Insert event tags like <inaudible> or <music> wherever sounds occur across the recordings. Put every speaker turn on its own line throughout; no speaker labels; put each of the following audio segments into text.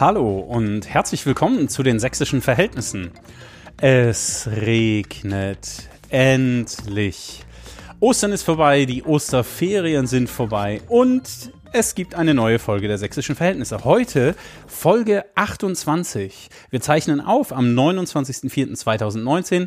Hallo und herzlich willkommen zu den sächsischen Verhältnissen. Es regnet endlich. Ostern ist vorbei, die Osterferien sind vorbei und es gibt eine neue Folge der sächsischen Verhältnisse. Heute Folge 28. Wir zeichnen auf am 29.04.2019.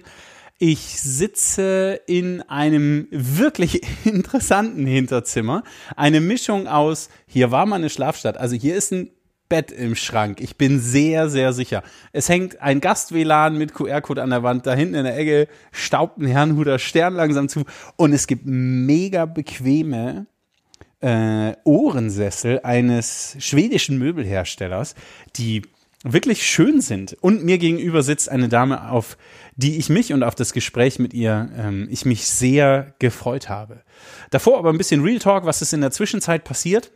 Ich sitze in einem wirklich <laughs> interessanten Hinterzimmer. Eine Mischung aus, hier war mal eine Schlafstadt. Also hier ist ein Bett im Schrank. Ich bin sehr, sehr sicher. Es hängt ein Gast-WLAN mit QR-Code an der Wand. Da hinten in der Ecke staubt ein Herrnhuter Stern langsam zu. Und es gibt mega bequeme äh, Ohrensessel eines schwedischen Möbelherstellers, die wirklich schön sind. Und mir gegenüber sitzt eine Dame, auf die ich mich und auf das Gespräch mit ihr, ähm, ich mich sehr gefreut habe. Davor aber ein bisschen Real Talk, was ist in der Zwischenzeit passiert.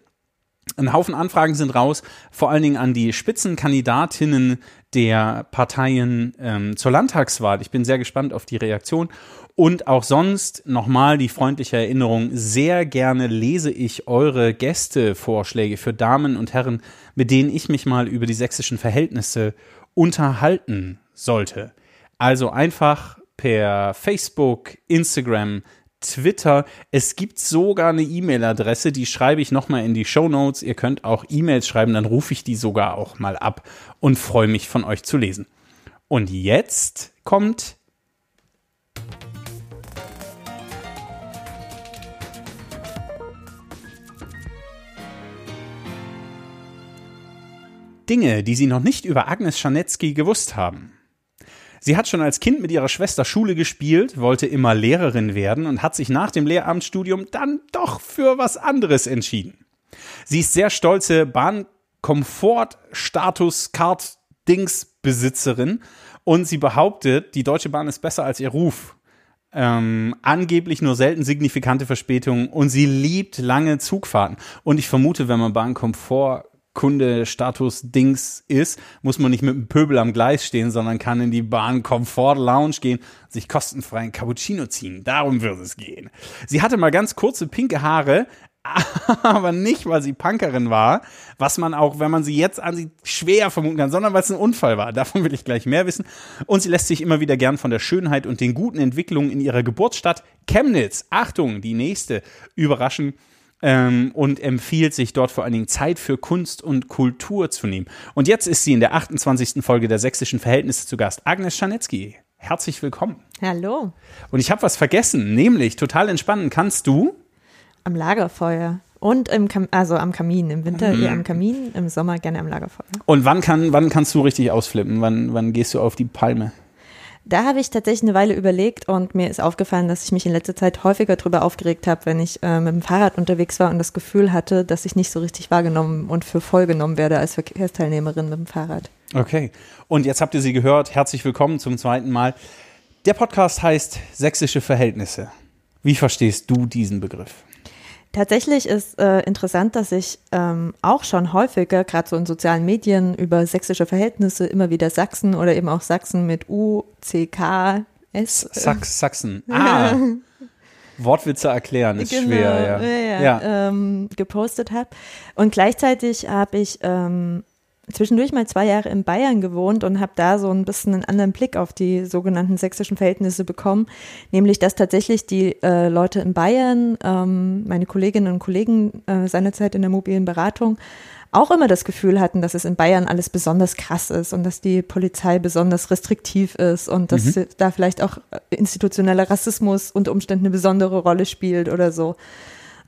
Ein Haufen Anfragen sind raus, vor allen Dingen an die Spitzenkandidatinnen der Parteien ähm, zur Landtagswahl. Ich bin sehr gespannt auf die Reaktion. Und auch sonst nochmal die freundliche Erinnerung, sehr gerne lese ich eure Gästevorschläge für Damen und Herren, mit denen ich mich mal über die sächsischen Verhältnisse unterhalten sollte. Also einfach per Facebook, Instagram, Twitter. Es gibt sogar eine E-Mail-Adresse, die schreibe ich nochmal in die Show Notes. Ihr könnt auch E-Mails schreiben, dann rufe ich die sogar auch mal ab und freue mich von euch zu lesen. Und jetzt kommt Dinge, die Sie noch nicht über Agnes Scharnetzky gewusst haben. Sie hat schon als Kind mit ihrer Schwester Schule gespielt, wollte immer Lehrerin werden und hat sich nach dem Lehramtsstudium dann doch für was anderes entschieden. Sie ist sehr stolze Bahnkomfort-Status-Card-Dings-Besitzerin und sie behauptet, die Deutsche Bahn ist besser als ihr Ruf. Ähm, angeblich nur selten signifikante Verspätungen und sie liebt lange Zugfahrten. Und ich vermute, wenn man Bahnkomfort Kunde-Status-Dings ist, muss man nicht mit einem Pöbel am Gleis stehen, sondern kann in die Bahn Comfort Lounge gehen, sich kostenfrei ein Cappuccino ziehen. Darum wird es gehen. Sie hatte mal ganz kurze pinke Haare, <laughs> aber nicht, weil sie Punkerin war, was man auch, wenn man sie jetzt ansieht, schwer vermuten kann, sondern weil es ein Unfall war. <laughs> Davon will ich gleich mehr wissen. Und sie lässt sich immer wieder gern von der Schönheit und den guten Entwicklungen in ihrer Geburtsstadt Chemnitz, Achtung, die nächste, überraschen ähm, und empfiehlt sich dort vor allen Dingen Zeit für Kunst und Kultur zu nehmen. Und jetzt ist sie in der 28. Folge der Sächsischen Verhältnisse zu Gast, Agnes Scharnetzky. Herzlich willkommen.
Hallo.
Und ich habe was vergessen, nämlich total entspannen kannst du
am Lagerfeuer. Und im Kam also am Kamin, im Winter mhm. eher am Kamin, im Sommer gerne am Lagerfeuer.
Und wann, kann, wann kannst du richtig ausflippen? Wann, wann gehst du auf die Palme?
Da habe ich tatsächlich eine Weile überlegt und mir ist aufgefallen, dass ich mich in letzter Zeit häufiger darüber aufgeregt habe, wenn ich äh, mit dem Fahrrad unterwegs war und das Gefühl hatte, dass ich nicht so richtig wahrgenommen und für voll genommen werde als Verkehrsteilnehmerin mit dem Fahrrad.
Okay. Und jetzt habt ihr sie gehört. Herzlich willkommen zum zweiten Mal. Der Podcast heißt Sächsische Verhältnisse. Wie verstehst du diesen Begriff?
Tatsächlich ist äh, interessant, dass ich ähm, auch schon häufiger, gerade so in sozialen Medien, über sächsische Verhältnisse immer wieder Sachsen oder eben auch Sachsen mit U, C, K, S.
Äh, Sachs, Sachsen. Ah. <laughs> Wortwitze erklären ist genau, schwer, ja.
ja, ja. Ähm, gepostet habe. Und gleichzeitig habe ich ähm, zwischendurch mal zwei Jahre in Bayern gewohnt und habe da so ein bisschen einen anderen Blick auf die sogenannten sächsischen Verhältnisse bekommen, nämlich dass tatsächlich die äh, Leute in Bayern, ähm, meine Kolleginnen und Kollegen äh, seinerzeit in der mobilen Beratung, auch immer das Gefühl hatten, dass es in Bayern alles besonders krass ist und dass die Polizei besonders restriktiv ist und dass mhm. da vielleicht auch institutioneller Rassismus unter Umständen eine besondere Rolle spielt oder so.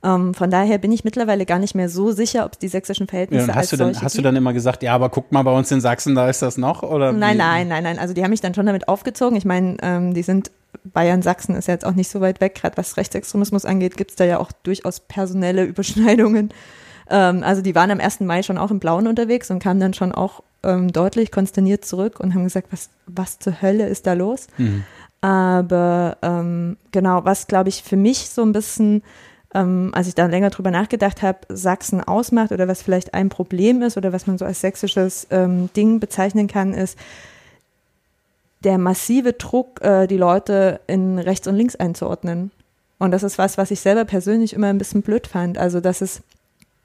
Ähm, von daher bin ich mittlerweile gar nicht mehr so sicher, ob es die sächsischen Verhältnisse ja,
hast du dann, Hast du dann immer gesagt, ja, aber guck mal, bei uns in Sachsen, da ist das noch? Oder
nein, wie? nein, nein, nein. Also die haben mich dann schon damit aufgezogen. Ich meine, ähm, die sind Bayern, Sachsen ist ja jetzt auch nicht so weit weg. Gerade was Rechtsextremismus angeht, gibt es da ja auch durchaus personelle Überschneidungen. Ähm, also die waren am 1. Mai schon auch im Blauen unterwegs und kamen dann schon auch ähm, deutlich konsterniert zurück und haben gesagt, was, was zur Hölle ist da los? Mhm. Aber ähm, genau, was glaube ich für mich so ein bisschen ähm, als ich da länger drüber nachgedacht habe, Sachsen ausmacht oder was vielleicht ein Problem ist oder was man so als sächsisches ähm, Ding bezeichnen kann, ist der massive Druck, äh, die Leute in rechts und links einzuordnen. Und das ist was, was ich selber persönlich immer ein bisschen blöd fand. Also, dass es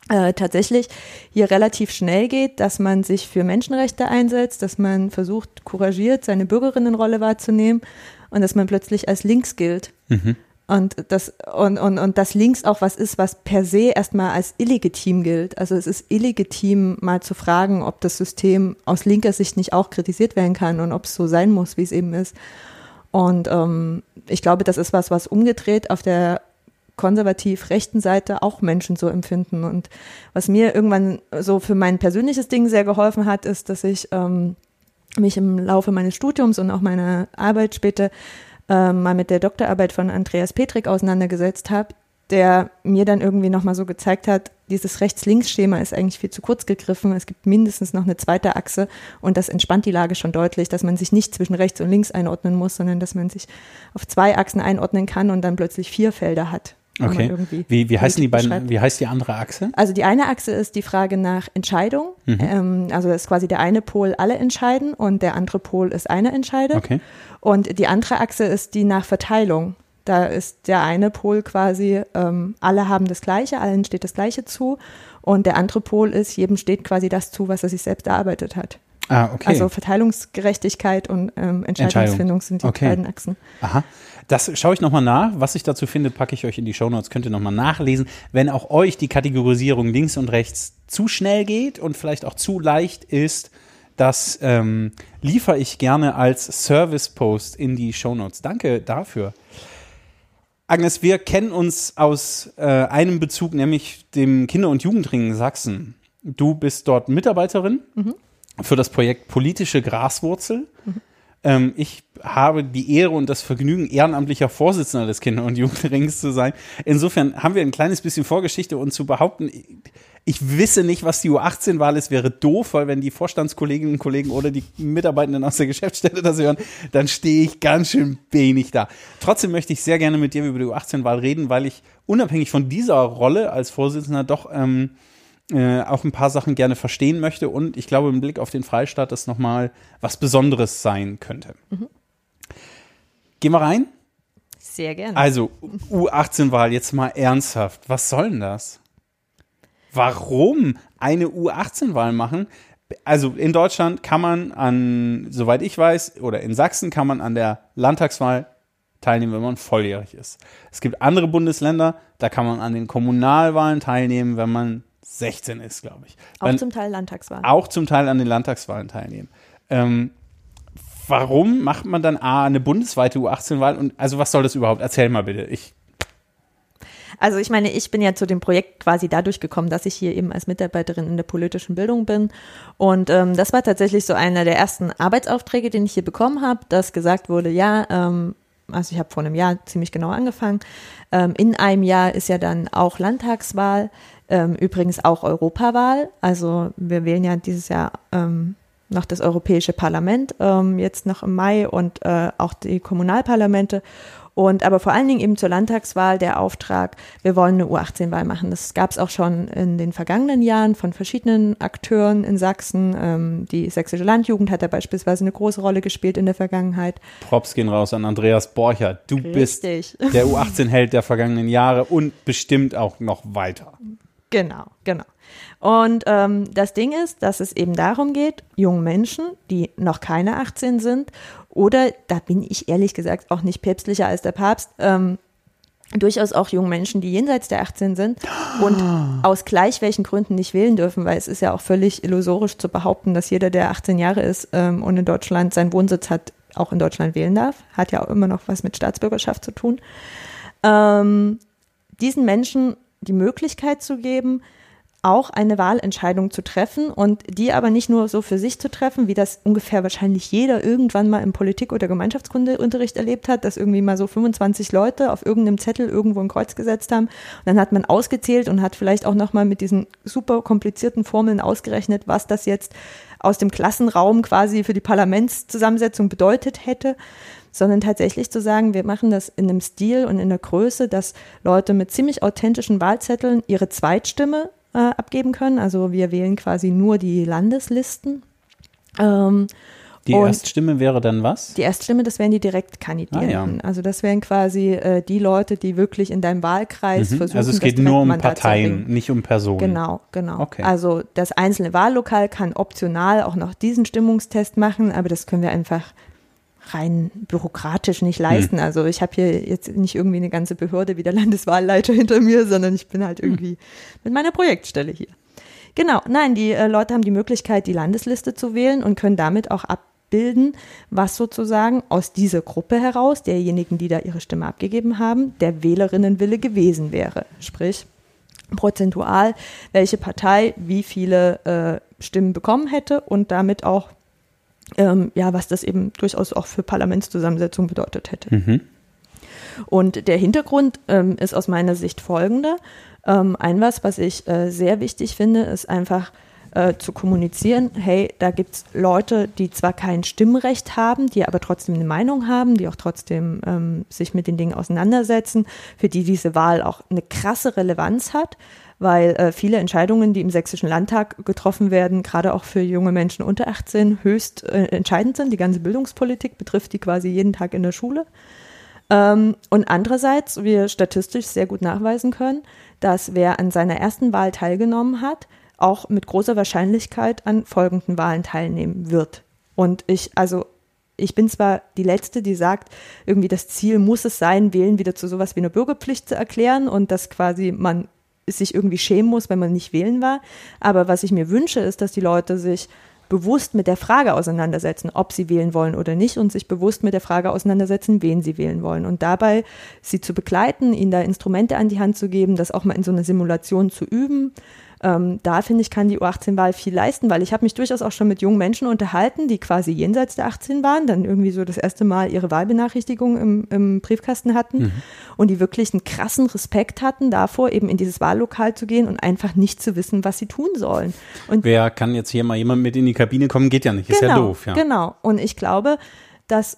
äh, tatsächlich hier relativ schnell geht, dass man sich für Menschenrechte einsetzt, dass man versucht, couragiert seine Bürgerinnenrolle wahrzunehmen und dass man plötzlich als links gilt. Mhm. Und das, und, und, und das links auch was ist, was per se erstmal als illegitim gilt. Also es ist illegitim, mal zu fragen, ob das System aus linker Sicht nicht auch kritisiert werden kann und ob es so sein muss, wie es eben ist. Und ähm, ich glaube, das ist was, was umgedreht auf der konservativ rechten Seite auch Menschen so empfinden. Und was mir irgendwann so für mein persönliches Ding sehr geholfen hat, ist, dass ich ähm, mich im Laufe meines Studiums und auch meiner Arbeit später ähm, mal mit der Doktorarbeit von Andreas Petrik auseinandergesetzt habe, der mir dann irgendwie nochmal so gezeigt hat, dieses Rechts-Links-Schema ist eigentlich viel zu kurz gegriffen. Es gibt mindestens noch eine zweite Achse und das entspannt die Lage schon deutlich, dass man sich nicht zwischen rechts und links einordnen muss, sondern dass man sich auf zwei Achsen einordnen kann und dann plötzlich vier Felder hat.
Okay. Wie, wie heißen die beiden, wie heißt die andere Achse?
Also die eine Achse ist die Frage nach Entscheidung. Mhm. Ähm, also das ist quasi der eine Pol alle entscheiden und der andere Pol ist eine entscheidet.
Okay.
Und die andere Achse ist die nach Verteilung. Da ist der eine Pol quasi, ähm, alle haben das Gleiche, allen steht das Gleiche zu. Und der andere Pol ist, jedem steht quasi das zu, was er sich selbst erarbeitet hat.
Ah, okay.
Also Verteilungsgerechtigkeit und ähm, Entscheidungsfindung sind die okay. beiden Achsen.
Aha. Das schaue ich nochmal nach. Was ich dazu finde, packe ich euch in die Shownotes. Könnt ihr nochmal nachlesen. Wenn auch euch die Kategorisierung links und rechts zu schnell geht und vielleicht auch zu leicht ist, das ähm, liefere ich gerne als Service-Post in die Shownotes. Danke dafür. Agnes, wir kennen uns aus äh, einem Bezug, nämlich dem Kinder- und Jugendring Sachsen. Du bist dort Mitarbeiterin mhm. für das Projekt Politische Graswurzel. Mhm. Ähm, ich habe die Ehre und das Vergnügen, ehrenamtlicher Vorsitzender des Kinder- und Jugendrings zu sein. Insofern haben wir ein kleines bisschen Vorgeschichte und zu behaupten, ich wisse nicht, was die U18-Wahl ist, wäre doof, weil wenn die Vorstandskolleginnen und Kollegen oder die Mitarbeitenden aus der Geschäftsstelle das hören, dann stehe ich ganz schön wenig da. Trotzdem möchte ich sehr gerne mit dir über die U18-Wahl reden, weil ich unabhängig von dieser Rolle als Vorsitzender doch ähm, äh, auch ein paar Sachen gerne verstehen möchte und ich glaube, im Blick auf den Freistaat das nochmal was Besonderes sein könnte. Mhm. Gehen wir rein?
Sehr gerne.
Also, U18-Wahl, jetzt mal ernsthaft. Was soll denn das? Warum eine U18-Wahl machen? Also in Deutschland kann man an, soweit ich weiß, oder in Sachsen kann man an der Landtagswahl teilnehmen, wenn man volljährig ist. Es gibt andere Bundesländer, da kann man an den Kommunalwahlen teilnehmen, wenn man 16 ist, glaube ich.
Auch wenn, zum Teil Landtagswahlen.
Auch zum Teil an den Landtagswahlen teilnehmen. Ähm, warum macht man dann A, eine bundesweite U18-Wahl? Und also was soll das überhaupt? Erzähl mal bitte. Ich
also ich meine, ich bin ja zu dem Projekt quasi dadurch gekommen, dass ich hier eben als Mitarbeiterin in der politischen Bildung bin. Und ähm, das war tatsächlich so einer der ersten Arbeitsaufträge, den ich hier bekommen habe, dass gesagt wurde, ja, ähm, also ich habe vor einem Jahr ziemlich genau angefangen. Ähm, in einem Jahr ist ja dann auch Landtagswahl, ähm, übrigens auch Europawahl. Also wir wählen ja dieses Jahr ähm, noch das Europäische Parlament, ähm, jetzt noch im Mai und äh, auch die Kommunalparlamente. Und aber vor allen Dingen eben zur Landtagswahl der Auftrag, wir wollen eine U18-Wahl machen. Das gab es auch schon in den vergangenen Jahren von verschiedenen Akteuren in Sachsen. Ähm, die sächsische Landjugend hat da beispielsweise eine große Rolle gespielt in der Vergangenheit.
Props gehen raus an Andreas Borcher. Du Richtig. bist der U18-Held der vergangenen Jahre und bestimmt auch noch weiter.
Genau, genau. Und ähm, das Ding ist, dass es eben darum geht, jungen Menschen, die noch keine 18 sind, oder da bin ich ehrlich gesagt auch nicht päpstlicher als der Papst, ähm, durchaus auch jungen Menschen, die jenseits der 18 sind und aus gleich welchen Gründen nicht wählen dürfen, weil es ist ja auch völlig illusorisch zu behaupten, dass jeder, der 18 Jahre ist ähm, und in Deutschland seinen Wohnsitz hat, auch in Deutschland wählen darf. Hat ja auch immer noch was mit Staatsbürgerschaft zu tun. Ähm, diesen Menschen die Möglichkeit zu geben, auch eine Wahlentscheidung zu treffen und die aber nicht nur so für sich zu treffen, wie das ungefähr wahrscheinlich jeder irgendwann mal im Politik- oder Gemeinschaftskundeunterricht erlebt hat, dass irgendwie mal so 25 Leute auf irgendeinem Zettel irgendwo ein Kreuz gesetzt haben. Und dann hat man ausgezählt und hat vielleicht auch nochmal mit diesen super komplizierten Formeln ausgerechnet, was das jetzt aus dem Klassenraum quasi für die Parlamentszusammensetzung bedeutet hätte sondern tatsächlich zu sagen, wir machen das in einem Stil und in der Größe, dass Leute mit ziemlich authentischen Wahlzetteln ihre Zweitstimme äh, abgeben können. Also wir wählen quasi nur die Landeslisten. Ähm,
Die Erststimme wäre dann was?
Die Erststimme, das wären die Direktkandidierenden.
Ah,
Also das wären quasi äh, die Leute, die wirklich in deinem Wahlkreis
Mhm.
versuchen,
Also es geht nur um Parteien, nicht um Personen.
Genau, genau.
Okay.
Also das einzelne Wahllokal kann optional auch noch diesen Stimmungstest machen, aber das können wir einfach rein bürokratisch nicht
Hm.
leisten. Also ich habe hier jetzt nicht irgendwie eine ganze Behörde wie der Landeswahlleiter <laughs> hinter mir, sondern ich bin halt
Hm.
irgendwie mit meiner Projektstelle hier. Genau, nein, die äh, Leute haben die Möglichkeit, die Landesliste zu wählen und können damit auch abbilden, was sozusagen aus dieser Gruppe heraus, derjenigen, die da ihre Stimme abgegeben haben, der Wählerinnenwille gewesen wäre. Sprich, prozentual, welche Partei wie viele äh, Stimmen bekommen hätte und damit auch, ähm, ja, was das eben durchaus auch für Parlamentszusammensetzung bedeutet hätte.
Mhm.
Und der Hintergrund ähm, ist aus meiner Sicht folgender. Ähm, ein was, was ich äh, sehr wichtig finde, ist einfach äh, zu kommunizieren, hey, da gibt es Leute, die zwar kein Stimmrecht haben, die aber trotzdem eine Meinung haben, die auch trotzdem ähm, sich mit den Dingen auseinandersetzen, für die diese Wahl auch eine krasse Relevanz hat, weil äh, viele Entscheidungen, die im Sächsischen Landtag getroffen werden, gerade auch für junge Menschen unter 18, höchst äh, entscheidend sind. Die ganze Bildungspolitik betrifft die quasi jeden Tag in der Schule. Ähm, und andererseits wir statistisch sehr gut nachweisen können, dass wer an seiner ersten Wahl teilgenommen hat, auch mit großer Wahrscheinlichkeit an folgenden Wahlen teilnehmen wird. Und ich, also ich bin zwar die Letzte, die sagt, irgendwie das Ziel muss es sein, Wählen wieder zu sowas wie einer Bürgerpflicht zu erklären und dass quasi man sich irgendwie schämen muss, wenn man nicht wählen war. Aber was ich mir wünsche, ist, dass die Leute sich bewusst mit der Frage auseinandersetzen, ob sie wählen wollen oder nicht und sich bewusst mit der Frage auseinandersetzen, wen sie wählen wollen. Und dabei sie zu begleiten, ihnen da Instrumente an die Hand zu geben, das auch mal in so einer Simulation zu üben. Ähm, da finde ich, kann die U18-Wahl viel leisten, weil ich habe mich durchaus auch schon mit jungen Menschen unterhalten, die quasi jenseits der 18 waren, dann irgendwie so das erste Mal ihre Wahlbenachrichtigung im, im Briefkasten hatten und die wirklich einen krassen Respekt hatten davor, eben in dieses Wahllokal zu gehen und einfach nicht zu wissen, was sie tun sollen. Und
Wer kann jetzt hier mal jemand mit in die Kabine kommen? Geht ja nicht. Ist ja doof, ja.
Genau. Und ich glaube, dass,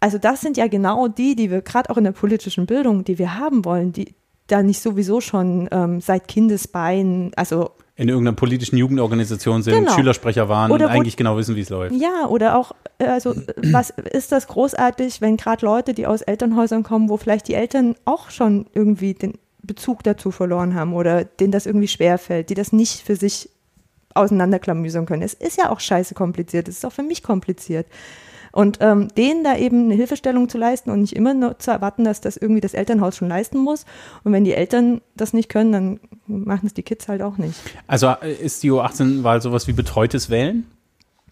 also das sind ja genau die, die wir gerade auch in der politischen Bildung, die wir haben wollen, die da nicht sowieso schon ähm, seit Kindesbeinen, also
In irgendeiner politischen Jugendorganisation sind,
Genau.
Schülersprecher waren
Oder
und
wo-
eigentlich genau wissen, wie es läuft.
Ja, oder auch, äh, also <clears throat> was ist das großartig, wenn gerade Leute, die aus Elternhäusern kommen, wo vielleicht die Eltern auch schon irgendwie den Bezug dazu verloren haben oder denen das irgendwie schwerfällt, die das nicht für sich auseinanderklamüsern können. Es ist ja auch scheiße kompliziert, es ist auch für mich kompliziert. Und ähm, denen da eben eine Hilfestellung zu leisten und nicht immer nur zu erwarten, dass das irgendwie das Elternhaus schon leisten muss. Und wenn die Eltern das nicht können, dann machen es die Kids halt auch nicht.
Also äh, ist die U18-Wahl sowas wie betreutes Wählen?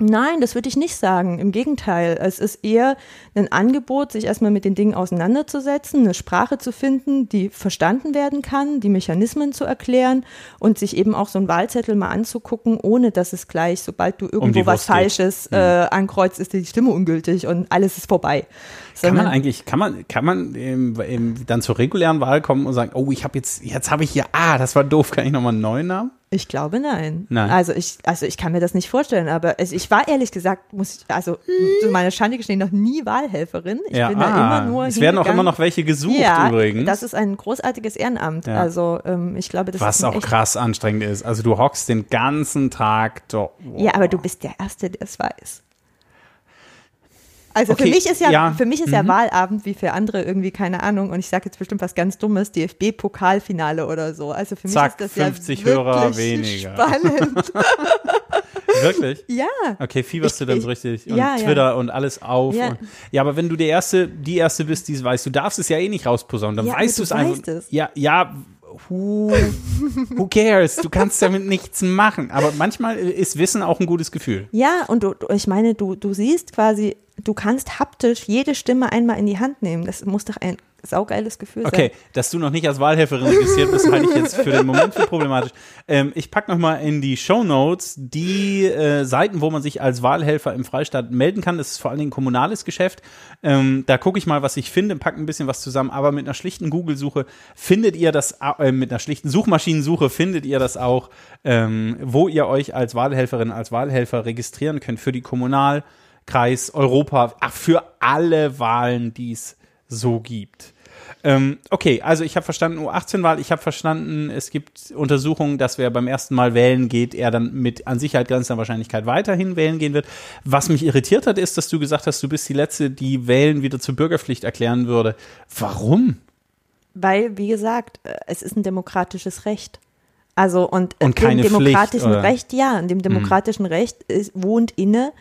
Nein, das würde ich nicht sagen. Im Gegenteil. Es ist eher ein Angebot, sich erstmal mit den Dingen auseinanderzusetzen, eine Sprache zu finden, die verstanden werden kann, die Mechanismen zu erklären und sich eben auch so einen Wahlzettel mal anzugucken, ohne dass es gleich, sobald du irgendwo
die
was. Falsches äh, ankreuzt, ist die Stimme ungültig und alles ist vorbei.
Kann man
Sondern-
eigentlich, kann man, kann man ähm, ähm, dann zur regulären Wahl kommen und sagen, oh, ich habe jetzt, jetzt habe ich hier, ah, das war doof, kann ich nochmal einen neuen Namen?
Ich glaube nein.
Nein.
Also ich, also ich kann mir das nicht vorstellen, aber es, ich war ehrlich gesagt, muss ich, also zu meiner Schande gestehen, noch nie Wahlhelferin. Ich
ja,
bin da
ah,
immer nur
es werden auch immer noch welche gesucht
ja,
übrigens.
das ist ein großartiges Ehrenamt.
Ja.
Also ähm, ich glaube, das
was
ist
auch krass anstrengend ist. Also du hockst den ganzen Tag dort.
Ja, aber du bist der Erste, der es weiß. Also
Okay,
für mich ist ja,
ja,
für mich ist ja
mhm.
Wahlabend wie für andere irgendwie keine Ahnung und ich sage jetzt bestimmt was ganz Dummes, DFB-Pokalfinale oder so. Also für mich
Zack,
ist das
50
ja wirklich
Hörer weniger.
spannend. <laughs>
Wirklich?
ja.
Okay, fieberst du dann so
Ich-
richtig und
ja, ja.
Twitter und alles auf.
Ja.
Und, ja, aber wenn du der erste, die erste bist, die es weiß, du darfst es ja eh nicht rausposaunen, dann
Ja,
weißt du es einfach.
weißt es.
Ja, ja. Who, who cares? Du kannst damit nichts machen. Aber manchmal ist Wissen auch ein gutes Gefühl.
Ja, und du, ich meine, du, du siehst quasi, du kannst haptisch jede Stimme einmal in die Hand nehmen. Das muss doch ein saugeiles Gefühl
Okay,
sein.
dass du noch nicht als Wahlhelferin registriert bist, halte ich jetzt für den Moment für problematisch. Ähm, ich packe nochmal in die Show Notes die äh, Seiten, wo man sich als Wahlhelfer im Freistaat melden kann. Das ist vor allen Dingen kommunales Geschäft. Ähm, da gucke ich mal, was ich finde, packe ein bisschen was zusammen. Aber mit einer schlichten Google-Suche findet ihr das, äh, mit einer schlichten Suchmaschinensuche findet ihr das auch, ähm, wo ihr euch als Wahlhelferin, als Wahlhelfer registrieren könnt für die Kommunal, Kreis, Europa, ach, für alle Wahlen, die es so gibt. Ähm, okay, also ich habe verstanden U18-Wahl, ich habe verstanden, es gibt Untersuchungen, dass wer beim ersten Mal wählen geht, er dann mit an Sicherheit grenzender Wahrscheinlichkeit weiterhin wählen gehen wird. Was mich irritiert hat, ist, dass du gesagt hast, du bist die Letzte, die Wählen wieder zur Bürgerpflicht erklären würde. Warum?
Weil, wie gesagt, äh, es ist ein demokratisches Recht. Also und,
und keine
dem demokratischen
Pflicht,
Recht, ja, in dem demokratischen Recht ist, wohnt inne,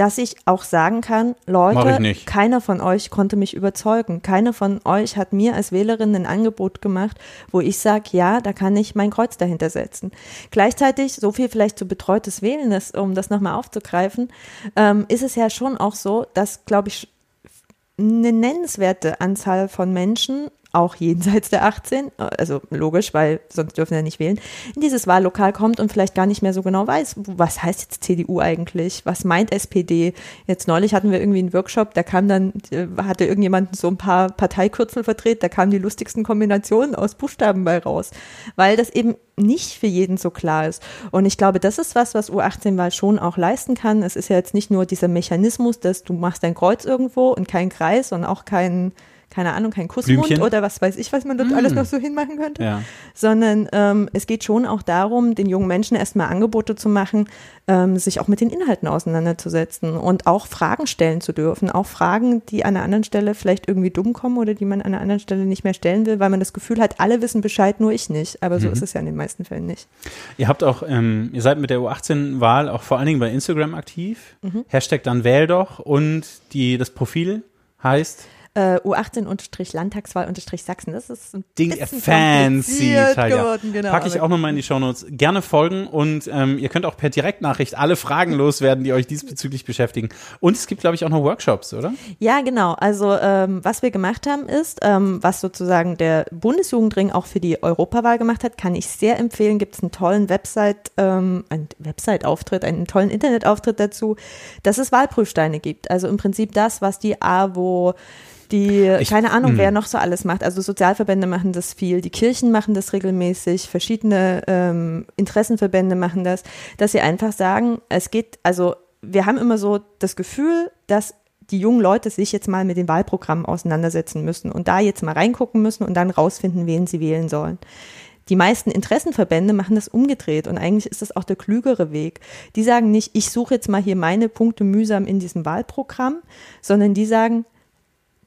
dass ich auch sagen kann, Leute, keiner von euch konnte mich überzeugen. Keiner von euch hat mir als Wählerin ein Angebot gemacht, wo ich sage, ja, da kann ich mein Kreuz dahinter setzen. Gleichzeitig, so viel vielleicht zu betreutes Wählen ist, um das nochmal aufzugreifen, ähm, ist es ja schon auch so, dass, glaube ich, eine nennenswerte Anzahl von Menschen auch jenseits der 18, also logisch, weil sonst dürfen ja nicht wählen, in dieses Wahllokal kommt und vielleicht gar nicht mehr so genau weiß, was heißt jetzt CDU eigentlich, was meint SPD. Jetzt neulich hatten wir irgendwie einen Workshop, da kam dann, äh, hatte irgendjemand so ein paar Parteikürzel verdreht, da kamen die lustigsten Kombinationen aus Buchstaben bei raus, weil das eben nicht für jeden so klar ist. Und ich glaube, das ist was, was U18-Wahl schon auch leisten kann. Es ist ja jetzt nicht nur dieser Mechanismus, dass du machst dein Kreuz irgendwo und kein Kreis und auch kein keine Ahnung, kein Kussmund
Blümchen.
oder was weiß ich, was man dort mm. alles noch so hinmachen könnte,
ja.
sondern ähm, es geht schon auch darum, den jungen Menschen erstmal Angebote zu machen, ähm, sich auch mit den Inhalten auseinanderzusetzen und auch Fragen stellen zu dürfen, auch Fragen, die an einer anderen Stelle vielleicht irgendwie dumm kommen oder die man an einer anderen Stelle nicht mehr stellen will, weil man das Gefühl hat, alle wissen Bescheid, nur ich nicht. Aber so mhm. ist es ja in den meisten Fällen nicht.
Ihr habt auch, ähm, ihr seid mit der U18-Wahl auch vor allen Dingen bei Instagram aktiv. Mhm. Hashtag dann wähl doch und die, das Profil heißt
äh, U18-Landtagswahl-Sachsen. Das ist ein
Ding
bisschen
fancy
geworden. Genau,
Packe ich auch nochmal in die Shownotes. Gerne folgen und ähm, ihr könnt auch per Direktnachricht alle Fragen <laughs> loswerden, die euch diesbezüglich beschäftigen. Und es gibt, glaube ich, auch noch Workshops, oder?
Ja, genau. Also ähm, was wir gemacht haben ist, ähm, was sozusagen der Bundesjugendring auch für die Europawahl gemacht hat, kann ich sehr empfehlen. Gibt es einen tollen Website, ähm, einen Website-Auftritt, einen tollen Internetauftritt dazu, dass es Wahlprüfsteine gibt. Also im Prinzip das, was die AWO die, ich, keine Ahnung, wer hm. noch so alles macht. Also Sozialverbände machen das viel, die Kirchen machen das regelmäßig, verschiedene ähm, Interessenverbände machen das, dass sie einfach sagen, es geht, also wir haben immer so das Gefühl, dass die jungen Leute sich jetzt mal mit den Wahlprogrammen auseinandersetzen müssen und da jetzt mal reingucken müssen und dann rausfinden, wen sie wählen sollen. Die meisten Interessenverbände machen das umgedreht und eigentlich ist das auch der klügere Weg. Die sagen nicht, ich suche jetzt mal hier meine Punkte mühsam in diesem Wahlprogramm, sondern die sagen,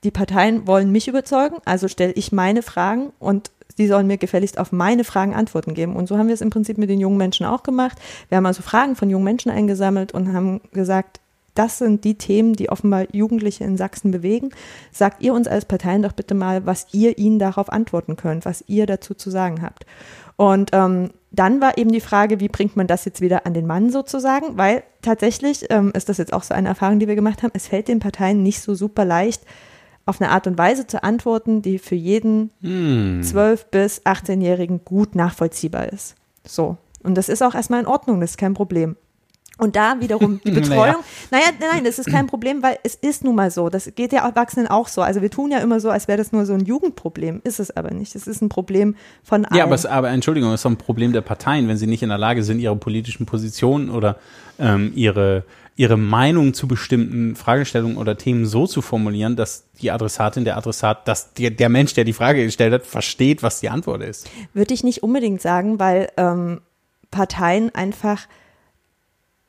die Parteien wollen mich überzeugen, also stelle ich meine Fragen und sie sollen mir gefälligst auf meine Fragen Antworten geben. Und so haben wir es im Prinzip mit den jungen Menschen auch gemacht. Wir haben also Fragen von jungen Menschen eingesammelt und haben gesagt, das sind die Themen, die offenbar Jugendliche in Sachsen bewegen. Sagt ihr uns als Parteien doch bitte mal, was ihr ihnen darauf antworten könnt, was ihr dazu zu sagen habt. Und ähm, dann war eben die Frage, wie bringt man das jetzt wieder an den Mann sozusagen? Weil tatsächlich ähm, ist das jetzt auch so eine Erfahrung, die wir gemacht haben. Es fällt den Parteien nicht so super leicht, auf eine Art und Weise zu antworten, die für jeden hm. 12- bis 18-Jährigen gut nachvollziehbar ist. So. Und das ist auch erstmal in Ordnung, das ist kein Problem. Und da wiederum die <laughs> Betreuung. naja. naja, nein, das ist kein Problem, weil es ist nun mal so. Das geht ja Erwachsenen auch so. Also wir tun ja immer so, als wäre das nur so ein Jugendproblem. Ist es aber nicht. Es ist ein Problem von allen.
Ja, aber, es, aber Entschuldigung, es ist ein Problem der Parteien, wenn sie nicht in der Lage sind, ihre politischen Positionen oder ähm, ihre ihre Meinung zu bestimmten Fragestellungen oder Themen so zu formulieren, dass die Adressatin, der Adressat, dass der, der Mensch, der die Frage gestellt hat, versteht, was die Antwort ist.
Würde ich nicht unbedingt sagen, weil ähm, Parteien einfach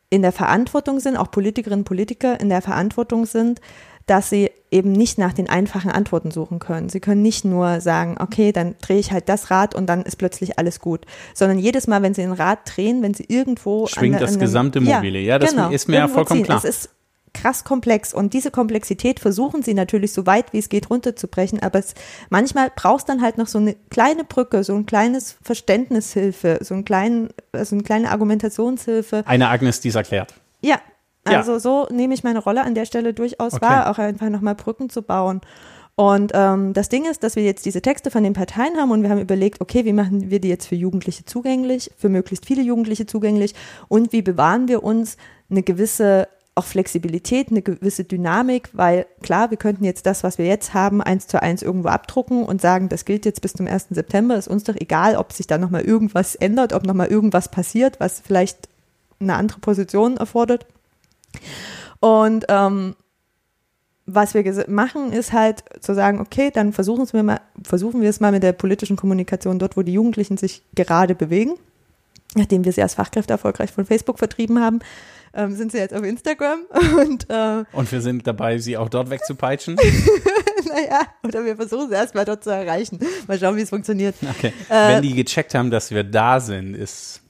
in der Verantwortung sind, auch Politikerinnen und Politiker in der Verantwortung sind, dass sie eben nicht nach den einfachen Antworten suchen können. Sie können nicht nur sagen, okay, dann drehe ich halt das Rad und dann ist plötzlich alles gut, sondern jedes Mal, wenn sie ein Rad drehen, wenn sie irgendwo
schwingt das gesamte Mobile. Ja, ja das genau, ist mir ja vollkommen ziehen. klar.
Es ist krass komplex und diese Komplexität versuchen sie natürlich so weit wie es geht runterzubrechen, aber es, manchmal brauchst dann halt noch so eine kleine Brücke, so ein kleines Verständnishilfe, so, ein kleinen, so eine kleine Argumentationshilfe.
Eine Agnes, die es erklärt.
Ja, also ja. so nehme ich meine Rolle an der Stelle durchaus okay. wahr, auch einfach nochmal Brücken zu bauen. Und ähm, das Ding ist, dass wir jetzt diese Texte von den Parteien haben und wir haben überlegt, okay, wie machen wir die jetzt für Jugendliche zugänglich, für möglichst viele Jugendliche zugänglich und wie bewahren wir uns eine gewisse auch Flexibilität, eine gewisse Dynamik, weil klar, wir könnten jetzt das, was wir jetzt haben, eins zu eins irgendwo abdrucken und sagen, das gilt jetzt bis zum 1. September, ist uns doch egal, ob sich da nochmal irgendwas ändert, ob nochmal irgendwas passiert, was vielleicht eine andere Position erfordert. Und ähm, was wir machen, ist halt zu sagen, okay, dann versuchen wir, mal, versuchen wir es mal mit der politischen Kommunikation dort, wo die Jugendlichen sich gerade bewegen. Nachdem wir sie als Fachkräfte erfolgreich von Facebook vertrieben haben, ähm, sind sie jetzt auf Instagram. <laughs> Und, äh,
und wir sind dabei, sie auch dort wegzupeitschen. <laughs>
naja, oder wir versuchen sie erstmal dort zu erreichen. Mal schauen, wie es funktioniert.
Okay. Äh, Wenn die gecheckt haben, dass wir da sind, ist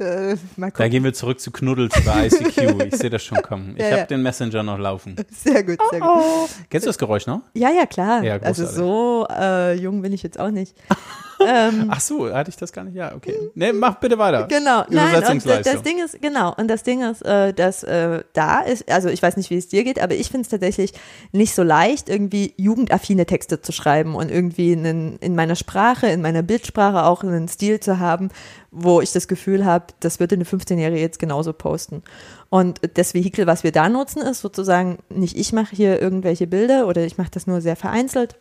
äh, da gehen wir zurück zu Knuddels bei ICQ. <laughs> Ich sehe das schon kommen. Ich ja, habe ja. den Messenger noch laufen.
Sehr gut, sehr gut. Oh.
Kennst du das Geräusch noch?
Ja, ja, klar. Ja, also so äh, jung bin ich jetzt auch nicht. <laughs> ähm,
Ach so, hatte ich das gar nicht? Ja, okay. Nee, mach bitte weiter.
Genau. Nein, und das Ding ist, genau, und das Ding ist, äh, dass äh, da ist, also ich weiß nicht, wie es dir geht, aber ich finde es tatsächlich nicht so leicht, irgendwie jugendaffine Texte zu schreiben und irgendwie einen, in meiner Sprache, in meiner Bildsprache auch einen Stil zu haben, wo ich das Gefühl habe, das würde eine 15-Jährige jetzt genauso posten. Und das Vehikel, was wir da nutzen, ist sozusagen nicht ich mache hier irgendwelche Bilder oder ich mache das nur sehr vereinzelt,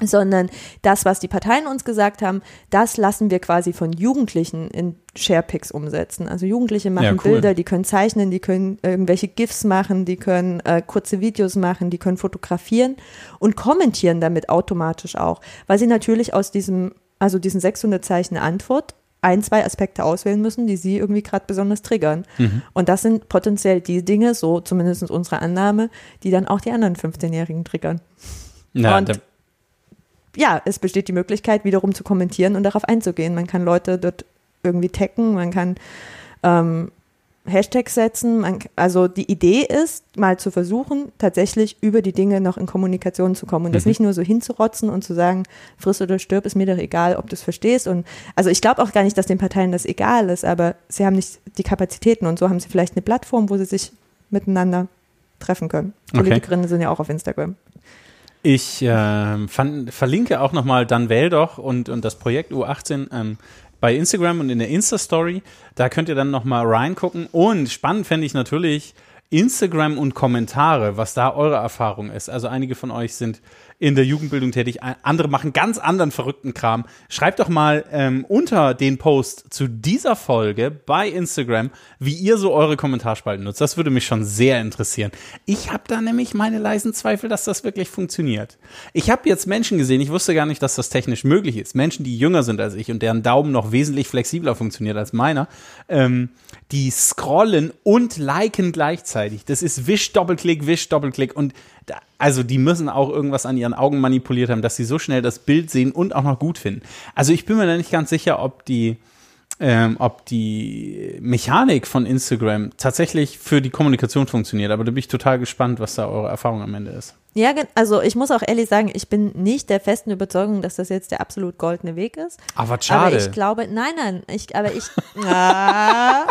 sondern das, was die Parteien uns gesagt haben, das lassen wir quasi von Jugendlichen in Sharepics umsetzen. Also Jugendliche machen ja, cool. Bilder, die können zeichnen, die können irgendwelche GIFs machen, die können äh, kurze Videos machen, die können fotografieren und kommentieren damit automatisch auch, weil sie natürlich aus diesem, also diesen 600 Zeichen Antwort ein, zwei Aspekte auswählen müssen, die sie irgendwie gerade besonders triggern. Mhm. Und das sind potenziell die Dinge, so zumindest unsere Annahme, die dann auch die anderen 15-Jährigen triggern. Ja, und ja, es besteht die Möglichkeit, wiederum zu kommentieren und darauf einzugehen. Man kann Leute dort irgendwie taggen, man kann ähm, Hashtags setzen. Man, also die Idee ist, mal zu versuchen, tatsächlich über die Dinge noch in Kommunikation zu kommen und mhm. das nicht nur so hinzurotzen und zu sagen, friss oder stirb, ist mir doch egal, ob du es verstehst. Und also ich glaube auch gar nicht, dass den Parteien das egal ist, aber sie haben nicht die Kapazitäten und so haben sie vielleicht eine Plattform, wo sie sich miteinander treffen können. Okay. Politikerinnen sind ja auch auf Instagram.
Ich äh, fand, verlinke auch nochmal Dan Weldoch und, und das Projekt U18 ähm, bei Instagram und in der Insta-Story. Da könnt ihr dann nochmal reingucken. Und spannend fände ich natürlich Instagram und Kommentare, was da eure Erfahrung ist. Also einige von euch sind in der Jugendbildung tätig. Andere machen ganz anderen verrückten Kram. Schreibt doch mal ähm, unter den Post zu dieser Folge bei Instagram, wie ihr so eure Kommentarspalten nutzt. Das würde mich schon sehr interessieren. Ich habe da nämlich meine leisen Zweifel, dass das wirklich funktioniert. Ich habe jetzt Menschen gesehen, ich wusste gar nicht, dass das technisch möglich ist. Menschen, die jünger sind als ich und deren Daumen noch wesentlich flexibler funktioniert als meiner, ähm, die scrollen und liken gleichzeitig. Das ist Wisch, Doppelklick, Wisch, Doppelklick und also die müssen auch irgendwas an ihren Augen manipuliert haben, dass sie so schnell das Bild sehen und auch noch gut finden. Also ich bin mir da nicht ganz sicher, ob die, ähm, ob die Mechanik von Instagram tatsächlich für die Kommunikation funktioniert. Aber da bin ich total gespannt, was da eure Erfahrung am Ende ist.
Ja, also ich muss auch ehrlich sagen, ich bin nicht der festen Überzeugung, dass das jetzt der absolut goldene Weg ist.
Aber schade.
Aber ich glaube, nein, nein, ich, aber ich, <laughs> ah,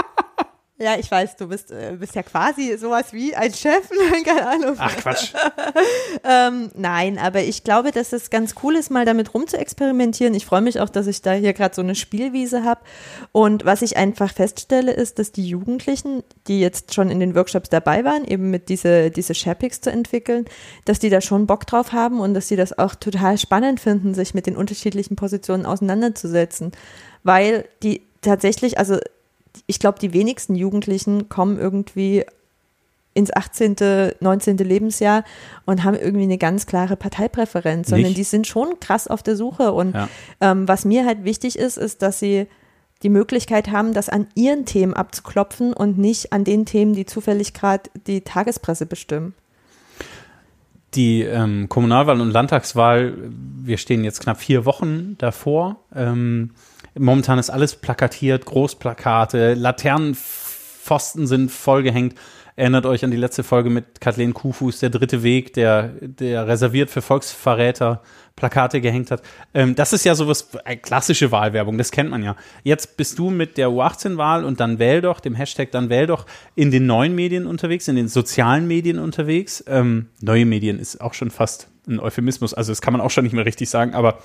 Ja, ich weiß, du bist, äh, bist ja quasi sowas wie ein Chef, <laughs> keine Ahnung.
Ach Quatsch. <laughs>
ähm, nein, aber ich glaube, dass es ganz cool ist, mal damit rumzuexperimentieren. Ich freue mich auch, dass ich da hier gerade so eine Spielwiese habe. Und was ich einfach feststelle, ist, dass die Jugendlichen, die jetzt schon in den Workshops dabei waren, eben mit diese, diese Sharepics zu entwickeln, dass die da schon Bock drauf haben und dass sie das auch total spannend finden, sich mit den unterschiedlichen Positionen auseinanderzusetzen. Weil die tatsächlich, also ich glaube, die wenigsten Jugendlichen kommen irgendwie ins 18., 19. Lebensjahr und haben irgendwie eine ganz klare Parteipräferenz, sondern Nicht? die sind schon krass auf der Suche. Und ja. ähm, was mir halt wichtig ist, ist, dass sie die Möglichkeit haben, das an ihren Themen abzuklopfen und nicht an den Themen, die zufällig gerade die Tagespresse bestimmen.
Die ähm, Kommunalwahl und Landtagswahl, wir stehen jetzt knapp vier Wochen davor. Ähm, Momentan ist alles plakatiert, Großplakate, Laternenpfosten sind vollgehängt. Erinnert euch an die letzte Folge mit Kathleen Kufus, der dritte Weg, der, der reserviert für Volksverräter Plakate gehängt hat. Ähm, das ist ja sowas, äh, klassische Wahlwerbung, das kennt man ja. Jetzt bist du mit der U18-Wahl und dann wähl doch, dem Hashtag dann wähl doch, in den neuen Medien unterwegs, in den sozialen Medien unterwegs. Ähm, neue Medien ist auch schon fast ein Euphemismus, also das kann man auch schon nicht mehr richtig sagen, aber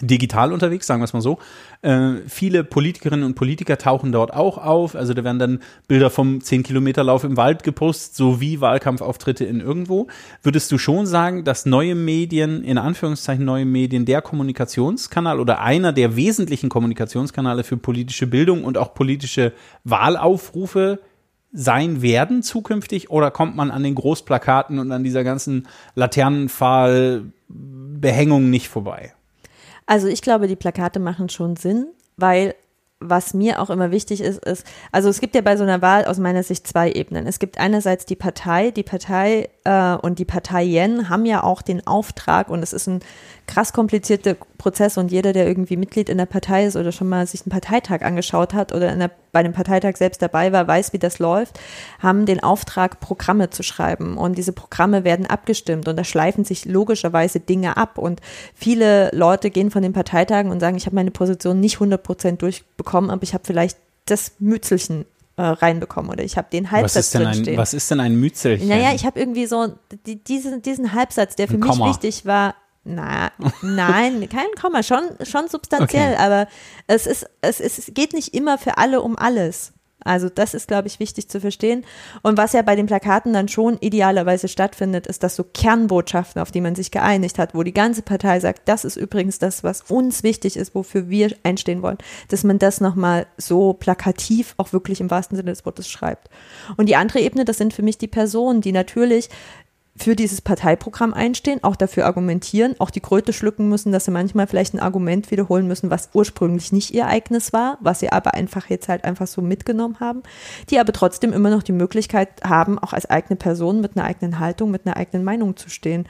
digital unterwegs, sagen wir es mal so. Äh, viele Politikerinnen und Politiker tauchen dort auch auf. Also da werden dann Bilder vom 10-Kilometer-Lauf im Wald gepostet, sowie Wahlkampfauftritte in irgendwo. Würdest du schon sagen, dass neue Medien, in Anführungszeichen neue Medien, der Kommunikationskanal oder einer der wesentlichen Kommunikationskanäle für politische Bildung und auch politische Wahlaufrufe sein werden zukünftig oder kommt man an den Großplakaten und an dieser ganzen Laternenpfahl-Behängung nicht vorbei?
Also ich glaube, die Plakate machen schon Sinn, weil was mir auch immer wichtig ist, ist, also es gibt ja bei so einer Wahl aus meiner Sicht zwei Ebenen. Es gibt einerseits die Partei, die Partei äh, und die Parteien haben ja auch den Auftrag und es ist ein krass komplizierter Prozess und jeder, der irgendwie Mitglied in der Partei ist oder schon mal sich einen Parteitag angeschaut hat oder der, bei dem Parteitag selbst dabei war, weiß, wie das läuft, haben den Auftrag, Programme zu schreiben. Und diese Programme werden abgestimmt und da schleifen sich logischerweise Dinge ab. Und viele Leute gehen von den Parteitagen und sagen, ich habe meine Position nicht 100 Prozent durchbekommen, aber ich habe vielleicht das Mützelchen äh, reinbekommen oder ich habe den Halbsatz
was ist denn ein. Was ist denn ein Mützelchen?
Naja, ich habe irgendwie so die, diesen, diesen Halbsatz, der für mich wichtig war. Na, nein, <laughs> kein Komma, schon, schon substanziell,
Okay.
aber es ist, es ist, es geht nicht immer für alle um alles. Also das ist, glaube ich, wichtig zu verstehen. Und was ja bei den Plakaten dann schon idealerweise stattfindet, ist, dass so Kernbotschaften, auf die man sich geeinigt hat, wo die ganze Partei sagt, das ist übrigens das, was uns wichtig ist, wofür wir einstehen wollen, dass man das nochmal so plakativ auch wirklich im wahrsten Sinne des Wortes schreibt. Und die andere Ebene, das sind für mich die Personen, die natürlich für dieses Parteiprogramm einstehen, auch dafür argumentieren, auch die Kröte schlucken müssen, dass sie manchmal vielleicht ein Argument wiederholen müssen, was ursprünglich nicht ihr eigenes war, was sie aber einfach jetzt halt einfach so mitgenommen haben, die aber trotzdem immer noch die Möglichkeit haben, auch als eigene Person mit einer eigenen Haltung, mit einer eigenen Meinung zu stehen.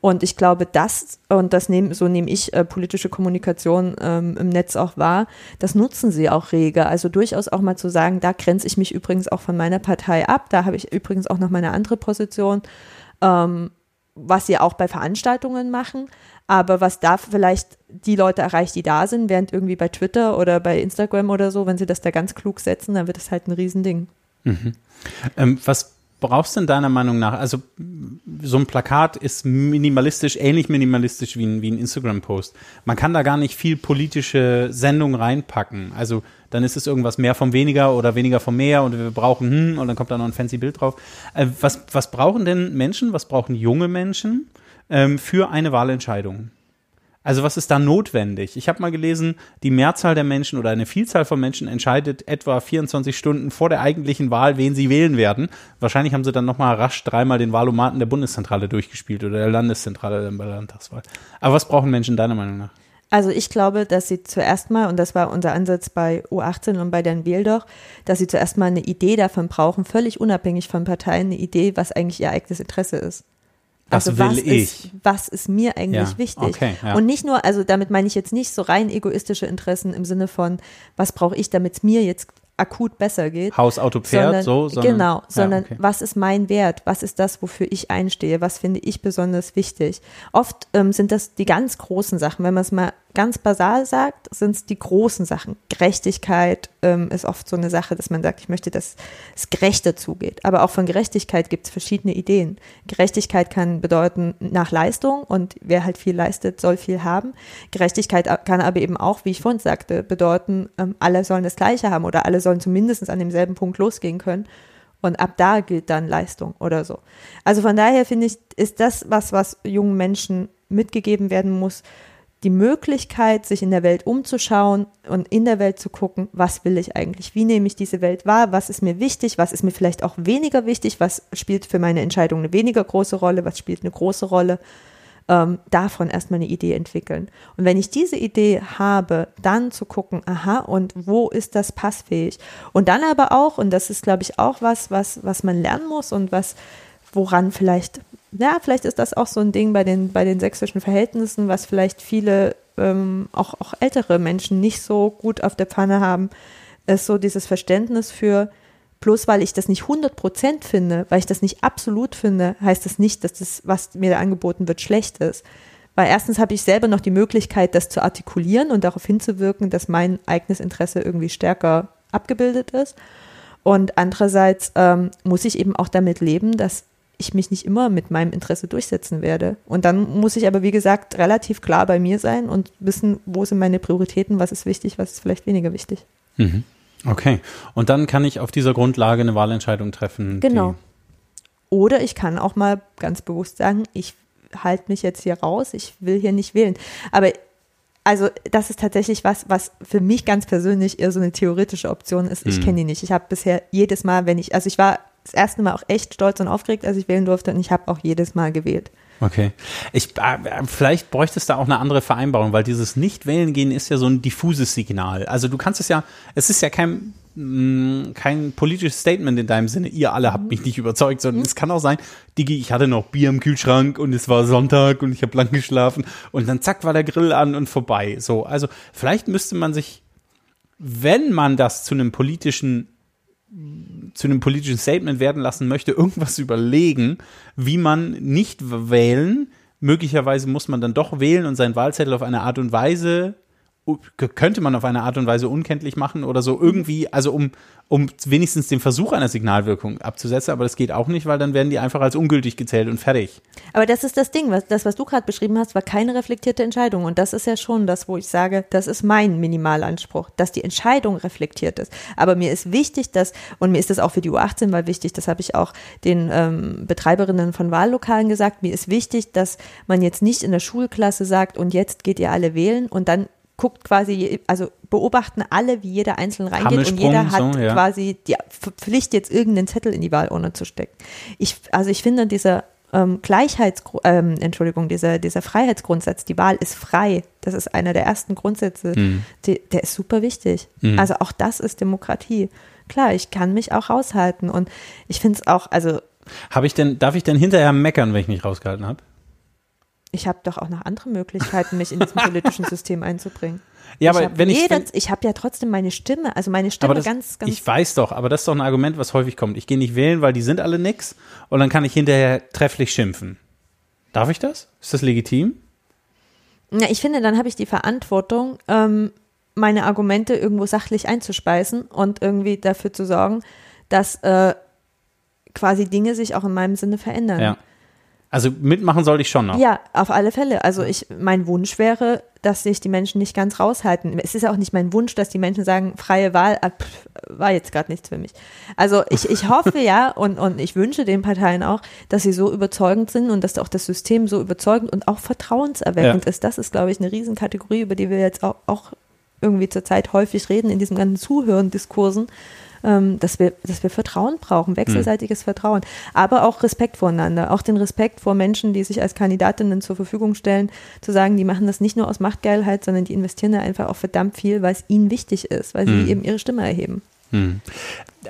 Und ich glaube, das, und das nehme, so nehme ich äh, politische Kommunikation ähm, im Netz auch wahr, das nutzen sie auch rege. Also durchaus auch mal zu sagen, da grenze ich mich übrigens auch von meiner Partei ab, da habe ich übrigens auch noch meine andere Position ähm, was sie auch bei Veranstaltungen machen, aber was da vielleicht die Leute erreicht, die da sind, während irgendwie bei Twitter oder bei Instagram oder so, wenn sie das da ganz klug setzen, dann wird es halt ein Riesending.
Ähm, was brauchst du denn deiner Meinung nach? Also so ein Plakat ist minimalistisch, ähnlich minimalistisch wie ein, wie ein Instagram-Post. Man kann da gar nicht viel politische Sendung reinpacken. Also dann ist es irgendwas mehr vom weniger oder weniger vom mehr und wir brauchen hm und dann kommt da noch ein fancy Bild drauf. Äh, was, was brauchen denn Menschen, was brauchen junge Menschen ähm, für eine Wahlentscheidung? Also was ist da notwendig? Ich habe mal gelesen, die Mehrzahl der Menschen oder eine Vielzahl von Menschen entscheidet etwa 24 Stunden vor der eigentlichen Wahl, wen sie wählen werden. Wahrscheinlich haben sie dann nochmal rasch dreimal den Wahlomaten der Bundeszentrale durchgespielt oder der Landeszentrale bei der Landtagswahl. Aber was brauchen Menschen deiner Meinung nach?
Also ich glaube, dass sie zuerst mal, und das war unser Ansatz bei U18 und bei den Wähl dass sie zuerst mal eine Idee davon brauchen, völlig unabhängig von Parteien, eine Idee, was eigentlich ihr eigenes Interesse ist.
Das
also
will
was
ich.
Ist, was ist mir eigentlich
Ja,
wichtig?
okay, ja.
Und nicht nur, also damit meine ich jetzt nicht so rein egoistische Interessen im Sinne von, was brauche ich, damit es mir jetzt akut besser geht.
Haus, Auto, Pferd,
sondern,
so? Sondern,
genau, sondern
ja, okay.
was ist mein Wert? Was ist das, wofür ich einstehe? Was finde ich besonders wichtig? Oft ähm, sind das die ganz großen Sachen. Wenn man es mal ganz basal sagt, sind es die großen Sachen. Gerechtigkeit ähm, ist oft so eine Sache, dass man sagt, ich möchte, dass es gerechter zugeht. Aber auch von Gerechtigkeit gibt es verschiedene Ideen. Gerechtigkeit kann bedeuten nach Leistung und wer halt viel leistet, soll viel haben. Gerechtigkeit kann aber eben auch, wie ich vorhin sagte, bedeuten, ähm, alle sollen das Gleiche haben oder alle sollen zumindest an demselben Punkt losgehen können. Und ab da gilt dann Leistung oder so. Also von daher finde ich, ist das was, was jungen Menschen mitgegeben werden muss, die Möglichkeit, sich in der Welt umzuschauen und in der Welt zu gucken, was will ich eigentlich? Wie nehme ich diese Welt wahr? Was ist mir wichtig? Was ist mir vielleicht auch weniger wichtig? Was spielt für meine Entscheidung eine weniger große Rolle? Was spielt eine große Rolle? Ähm, davon erstmal eine Idee entwickeln. Und wenn ich diese Idee habe, dann zu gucken, aha, und wo ist das passfähig? Und dann aber auch, und das ist, glaube ich, auch was, was, was man lernen muss und was, woran vielleicht, ja, vielleicht ist das auch so ein Ding bei den, bei den sächsischen Verhältnissen, was vielleicht viele, ähm, auch, auch ältere Menschen nicht so gut auf der Pfanne haben, ist so dieses Verständnis für, bloß weil ich das nicht 100% finde, weil ich das nicht absolut finde, heißt das nicht, dass das, was mir da angeboten wird, schlecht ist. Weil erstens habe ich selber noch die Möglichkeit, das zu artikulieren und darauf hinzuwirken, dass mein eigenes Interesse irgendwie stärker abgebildet ist. Und andererseits ähm, muss ich eben auch damit leben, dass ich mich nicht immer mit meinem Interesse durchsetzen werde. Und dann muss ich aber, wie gesagt, relativ klar bei mir sein und wissen, wo sind meine Prioritäten, was ist wichtig, was ist vielleicht weniger wichtig.
Mhm. Okay. Und dann kann ich auf dieser Grundlage eine Wahlentscheidung treffen.
Genau. Oder ich kann auch mal ganz bewusst sagen, ich halte mich jetzt hier raus, ich will hier nicht wählen. Aber also das ist tatsächlich was, was für mich ganz persönlich eher so eine theoretische Option ist. Ich
Mhm.
kenne die nicht. Ich habe bisher jedes Mal, wenn ich, also ich war das erste Mal auch echt stolz und aufgeregt, als ich wählen durfte und ich habe auch jedes Mal gewählt.
Okay. Ich, äh, vielleicht bräuchte es da auch eine andere Vereinbarung, weil dieses Nicht-Wählen gehen ist ja so ein diffuses Signal. Also du kannst es ja, es ist ja kein, mh, kein politisches Statement in deinem Sinne, ihr alle habt mich nicht überzeugt, sondern es kann auch sein, Digi, ich hatte noch Bier im Kühlschrank und es war Sonntag und ich habe lang geschlafen und dann zack war der Grill an und vorbei. So, also vielleicht müsste man sich, wenn man das zu einem politischen zu einem politischen Statement werden lassen möchte, irgendwas überlegen, wie man nicht wählen, möglicherweise muss man dann doch wählen und seinen Wahlzettel auf eine Art und Weise, könnte man auf eine Art und Weise unkenntlich machen oder so irgendwie, also um, um wenigstens den Versuch einer Signalwirkung abzusetzen, aber das geht auch nicht, weil dann werden die einfach als ungültig gezählt und fertig.
Aber das ist das Ding, was, das, was du gerade beschrieben hast, war keine reflektierte Entscheidung. Und das ist ja schon das, wo ich sage, das ist mein Minimalanspruch, dass die Entscheidung reflektiert ist. Aber mir ist wichtig, dass, und mir ist das auch für die U18 mal wichtig, das habe ich auch den ähm, Betreiberinnen von Wahllokalen gesagt, mir ist wichtig, dass man jetzt nicht in der Schulklasse sagt, und jetzt geht ihr alle wählen und dann guckt quasi, also beobachten alle, wie jeder einzeln reingeht und jeder hat
so, ja.
quasi die Pflicht, jetzt irgendeinen Zettel in die Wahlurne zu stecken. Ich, also ich finde, dieser ähm, Gleichheits, ähm, Entschuldigung, dieser, dieser Freiheitsgrundsatz, die Wahl ist frei, das ist einer der ersten Grundsätze,
Mhm.
die, der ist super wichtig. Also auch das ist Demokratie. Klar, ich kann mich auch raushalten und ich finde es auch, also
Habe ich denn, darf ich denn hinterher meckern, wenn ich mich rausgehalten habe?
Ich habe doch auch noch andere Möglichkeiten, mich in diesem <laughs> politischen System einzubringen.
Ja,
ich
aber
hab
wenn ich, wenn,
ich habe ja trotzdem meine Stimme, also meine Stimme
das,
ganz, ganz
ich weiß doch, aber das ist doch ein Argument, was häufig kommt. Ich gehe nicht wählen, weil die sind alle nix und dann kann ich hinterher trefflich schimpfen. Darf ich das? Ist das legitim?
Ja, ich finde, dann habe ich die Verantwortung, ähm, meine Argumente irgendwo sachlich einzuspeisen und irgendwie dafür zu sorgen, dass äh, quasi Dinge sich auch in meinem Sinne verändern.
Ja. Also mitmachen sollte ich schon noch.
Ja, auf alle Fälle. Also ich, mein Wunsch wäre, dass sich die Menschen nicht ganz raushalten. Es ist ja auch nicht mein Wunsch, dass die Menschen sagen, freie Wahl ah, pff, war jetzt gerade nichts für mich. Also ich, ich hoffe ja <laughs> und, und ich wünsche den Parteien auch, dass sie so überzeugend sind und dass auch das System so überzeugend und auch vertrauenserweckend
Ja.
ist. Das ist, glaube ich, eine Riesenkategorie, über die wir jetzt auch, auch irgendwie zurzeit häufig reden in diesen ganzen Zuhören-Diskursen, ähm, dass, wir, dass wir Vertrauen brauchen, wechselseitiges Vertrauen, aber auch Respekt voreinander, auch den Respekt vor Menschen, die sich als Kandidatinnen zur Verfügung stellen, zu sagen, die machen das nicht nur aus Machtgeilheit, sondern die investieren da einfach auch verdammt viel, weil es ihnen wichtig ist, weil sie eben ihre Stimme erheben.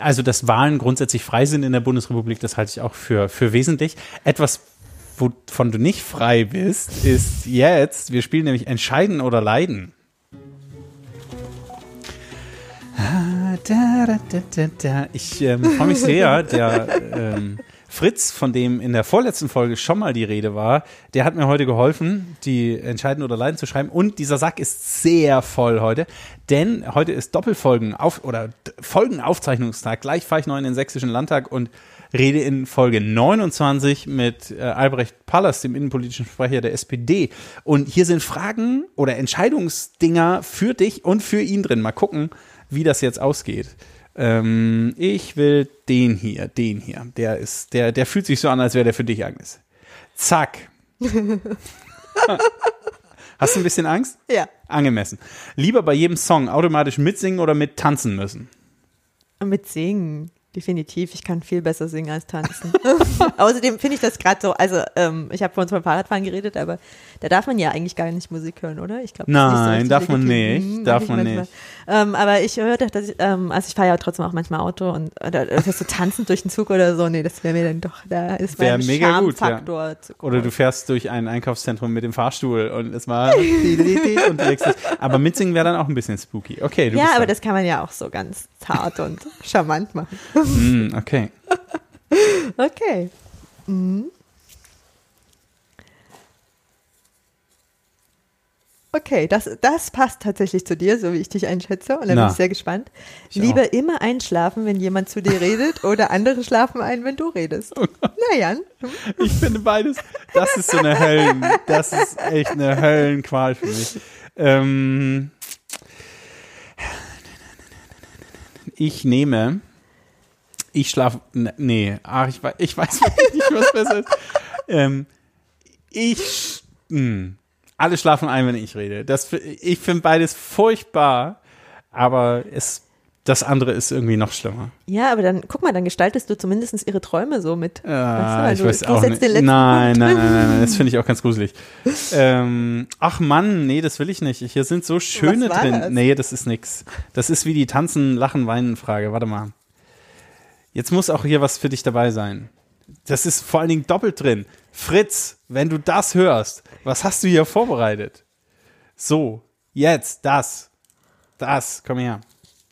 Also, dass Wahlen grundsätzlich frei sind in der Bundesrepublik, das halte ich auch für, für wesentlich. Etwas, wovon du nicht frei bist, ist jetzt, wir spielen nämlich Entscheiden oder Leiden. Ich ähm, freue mich sehr, der ähm, Fritz, von dem in der vorletzten Folge schon mal die Rede war, der hat mir heute geholfen, die Entscheiden oder Leiden zu schreiben. Und dieser Sack ist sehr voll heute, denn heute ist Doppelfolgen auf oder Folgenaufzeichnungstag. Gleich fahre ich noch in den Sächsischen Landtag und rede in Folge 29 mit äh, Albrecht Pallas, dem innenpolitischen Sprecher der SPD. Und hier sind Fragen oder Entscheidungsdinger für dich und für ihn drin. Mal gucken, wie das jetzt ausgeht. Ähm, ich will den hier, den hier. Der ist, der, der fühlt sich so an, als wäre der für dich, Agnes. Zack. <laughs> Hast du ein bisschen Angst?
Ja.
Angemessen. Lieber bei jedem Song automatisch mitsingen oder mit tanzen müssen?
Mit Singen, definitiv. Ich kann viel besser singen als tanzen. <laughs> Außerdem finde ich das gerade so, also ähm, ich habe vorhin vom Fahrradfahren geredet, aber da darf man ja eigentlich gar nicht Musik hören, oder? Ich glaube,
Nein, darf man nicht,
Hm,
darf man
manchmal.
nicht.
Ähm, aber ich hörte, dass ich, ähm, also ich fahre ja trotzdem auch manchmal Auto und oder, oder so tanzend durch den Zug oder so, nee, das wäre mir dann doch, da ist
Wär
mein
mega gut, ja. Oder du fährst durch ein Einkaufszentrum mit dem Fahrstuhl und es war und legst Aber mitsingen wäre dann auch ein bisschen spooky. Okay, du
Ja, aber
dran.
das kann man ja auch so ganz zart und charmant machen. <laughs>
Mm, <laughs> okay.
Okay. Mhm. Okay, das, das passt tatsächlich zu dir, so wie ich dich einschätze. Und da bin ich sehr gespannt.
Ich
Lieber immer einschlafen, wenn jemand zu dir redet, <laughs> oder andere schlafen ein, wenn du redest. Na Jan,
Ich finde beides, das ist so eine Höllen, das ist echt eine Höllenqual für mich. Ähm, ich nehme, ich schlafe, nee, ach, ich, weiß- ich weiß <laughs> nicht, was besser ist. Ähm, ich, hm, Alle schlafen ein, wenn ich rede. Das, ich finde beides furchtbar, aber es, das andere ist irgendwie noch schlimmer.
Ja, aber dann, guck mal, dann gestaltest du zumindest ihre Träume so mit.
Ja,
Weißt du,
ich weiß auch nicht. Nein, nein, nein, nein, nein, das finde ich auch ganz gruselig. <laughs> ähm, ach Mann, nee, das will ich nicht. Hier sind so schöne drin.
das?
Nee, das ist nix. Das ist wie die Tanzen, Lachen, Weinen Frage. Warte mal. Jetzt muss auch hier was für dich dabei sein. Das ist vor allen Dingen doppelt drin. Fritz, wenn du das hörst, was hast du hier vorbereitet? So, jetzt, das, das, komm her.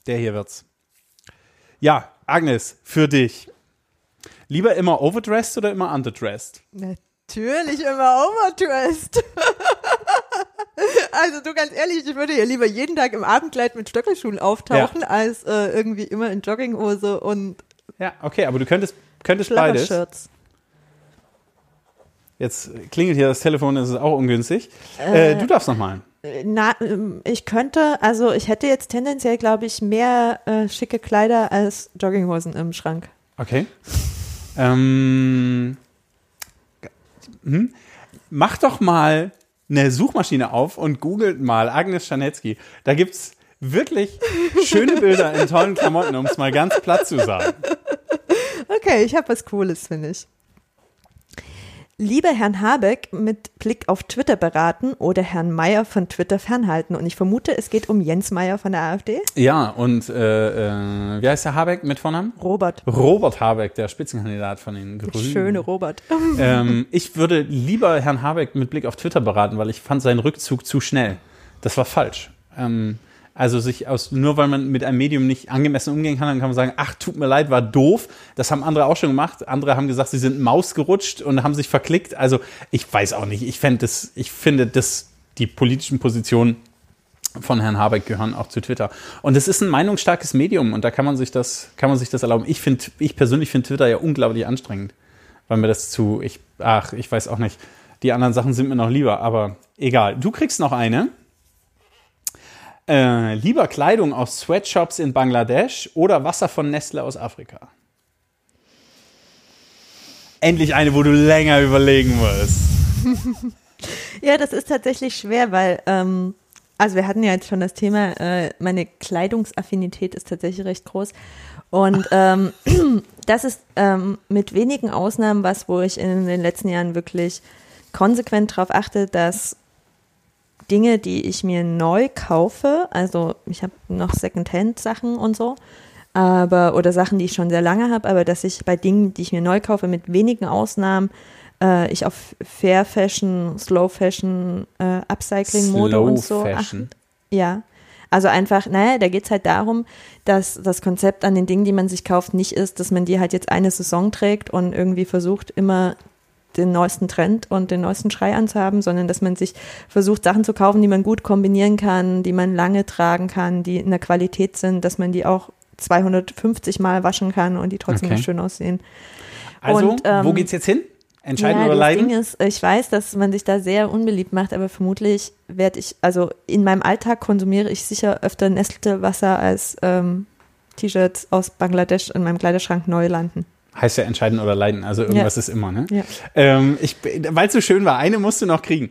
Der hier wird's. Ja, Agnes, für dich. Lieber immer overdressed oder immer underdressed?
Natürlich immer overdressed. <laughs> also du ganz ehrlich, ich würde ja lieber jeden Tag im Abendkleid mit Stöckelschuhen auftauchen, als äh, irgendwie immer in Jogginghose und
Ja, okay, aber du könntest, könntest beides.
Schlabbershirts.
Jetzt klingelt hier das Telefon, das ist auch ungünstig. Äh, du darfst nochmal.
Na, ähm, ich könnte, also ich hätte jetzt tendenziell, glaube ich, mehr äh, schicke Kleider als Jogginghosen im Schrank.
Okay. Ähm, hm? Mach doch mal eine Suchmaschine auf und googelt mal Agnes Scharnetzky. Da gibt's wirklich schöne Bilder in tollen Klamotten, um es mal ganz platt zu sagen.
Okay, ich habe was Cooles, finde ich. Lieber Herrn Habeck mit Blick auf Twitter beraten oder Herrn Mayer von Twitter fernhalten. Und ich vermute, es geht um Jens Mayer von der AfD.
Ja, und äh, äh, wie heißt der Habeck mit Vornamen?
Robert.
Robert Habeck, der Spitzenkandidat von den Grünen.
schöne Robert. <laughs>
Ähm, ich würde lieber Herrn Habeck mit Blick auf Twitter beraten, weil ich fand seinen Rückzug zu schnell. Das war falsch. Ähm, also sich aus, nur weil man mit einem Medium nicht angemessen umgehen kann, dann kann man sagen, ach, tut mir leid, war doof. Das haben andere auch schon gemacht. Andere haben gesagt, sie sind Maus gerutscht und haben sich verklickt. Also ich weiß auch nicht. Ich das, ich finde, dass die politischen Positionen von Herrn Habeck gehören auch zu Twitter. Und es ist ein meinungsstarkes Medium und da kann man sich das, kann man sich das erlauben. Ich finde, ich persönlich finde Twitter ja unglaublich anstrengend, weil mir das zu, ich, ach, ich weiß auch nicht. Die anderen Sachen sind mir noch lieber, aber egal. Du kriegst noch eine. Äh, lieber Kleidung aus Sweatshops in Bangladesch oder Wasser von Nestle aus Afrika? Endlich eine, wo du länger überlegen musst. <laughs>
Ja, das ist tatsächlich schwer, weil, ähm, also wir hatten ja jetzt schon das Thema, äh, meine Kleidungsaffinität ist tatsächlich recht groß. Und ähm, <clears throat> das ist ähm, mit wenigen Ausnahmen was, wo ich in den letzten Jahren wirklich konsequent darauf achte, dass Dinge, die ich mir neu kaufe, also ich habe noch Secondhand-Sachen und so, aber oder Sachen, die ich schon sehr lange habe, aber dass ich bei Dingen, die ich mir neu kaufe, mit wenigen Ausnahmen äh, ich auf Fair Fashion, Slow Fashion, äh, Upcycling-Mode
Slow
und so
Fashion.
achte. Ja. Also einfach, naja, da geht's halt darum, dass das Konzept an den Dingen, die man sich kauft, nicht ist, dass man die halt jetzt eine Saison trägt und irgendwie versucht, immer den neuesten Trend und den neuesten Schrei anzuhaben, sondern dass man sich versucht, Sachen zu kaufen, die man gut kombinieren kann, die man lange tragen kann, die in der Qualität sind, dass man die auch 250 Mal waschen kann und die trotzdem
Okay.
schön aussehen.
Also,
Und, ähm,
wo geht's jetzt hin? Entscheiden
ja,
oder
das
leiden?
Ding ist, ich weiß, dass man sich da sehr unbeliebt macht, aber vermutlich werde ich, also in meinem Alltag konsumiere ich sicher öfter Nestle-Wasser als ähm, T-Shirts aus Bangladesch in meinem Kleiderschrank neu landen.
Heißt ja entscheiden oder leiden. Also irgendwas ist immer, ne?
Ja.
Ähm, ich, weil es so schön war, eine musst du noch kriegen.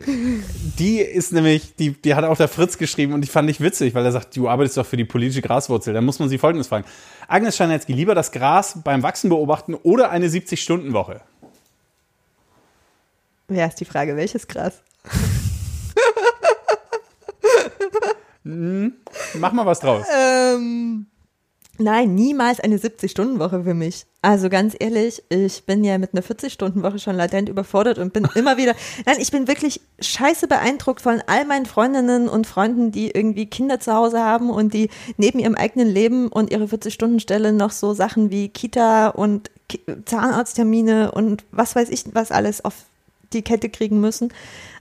Die ist nämlich, die, die hat auch der Fritz geschrieben und die fand ich witzig, weil er sagt, du arbeitest doch für die politische Graswurzel. Da muss man sie folgendes fragen. Agnes Scharnetzky, lieber das Gras beim Wachsen beobachten oder eine 70-Stunden-Woche?
Ja, ist die Frage, welches Gras? <laughs>
Mach mal was draus.
Ähm, nein, niemals eine 70-Stunden-Woche für mich. Also ganz ehrlich, ich bin ja mit einer 40-Stunden-Woche schon latent überfordert und bin <laughs> immer wieder, nein, ich bin wirklich scheiße beeindruckt von all meinen Freundinnen und Freunden, die irgendwie Kinder zu Hause haben und die neben ihrem eigenen Leben und ihre 40-Stunden-Stelle noch so Sachen wie Kita und Zahnarzttermine und was weiß ich, was alles auf die Kette kriegen müssen.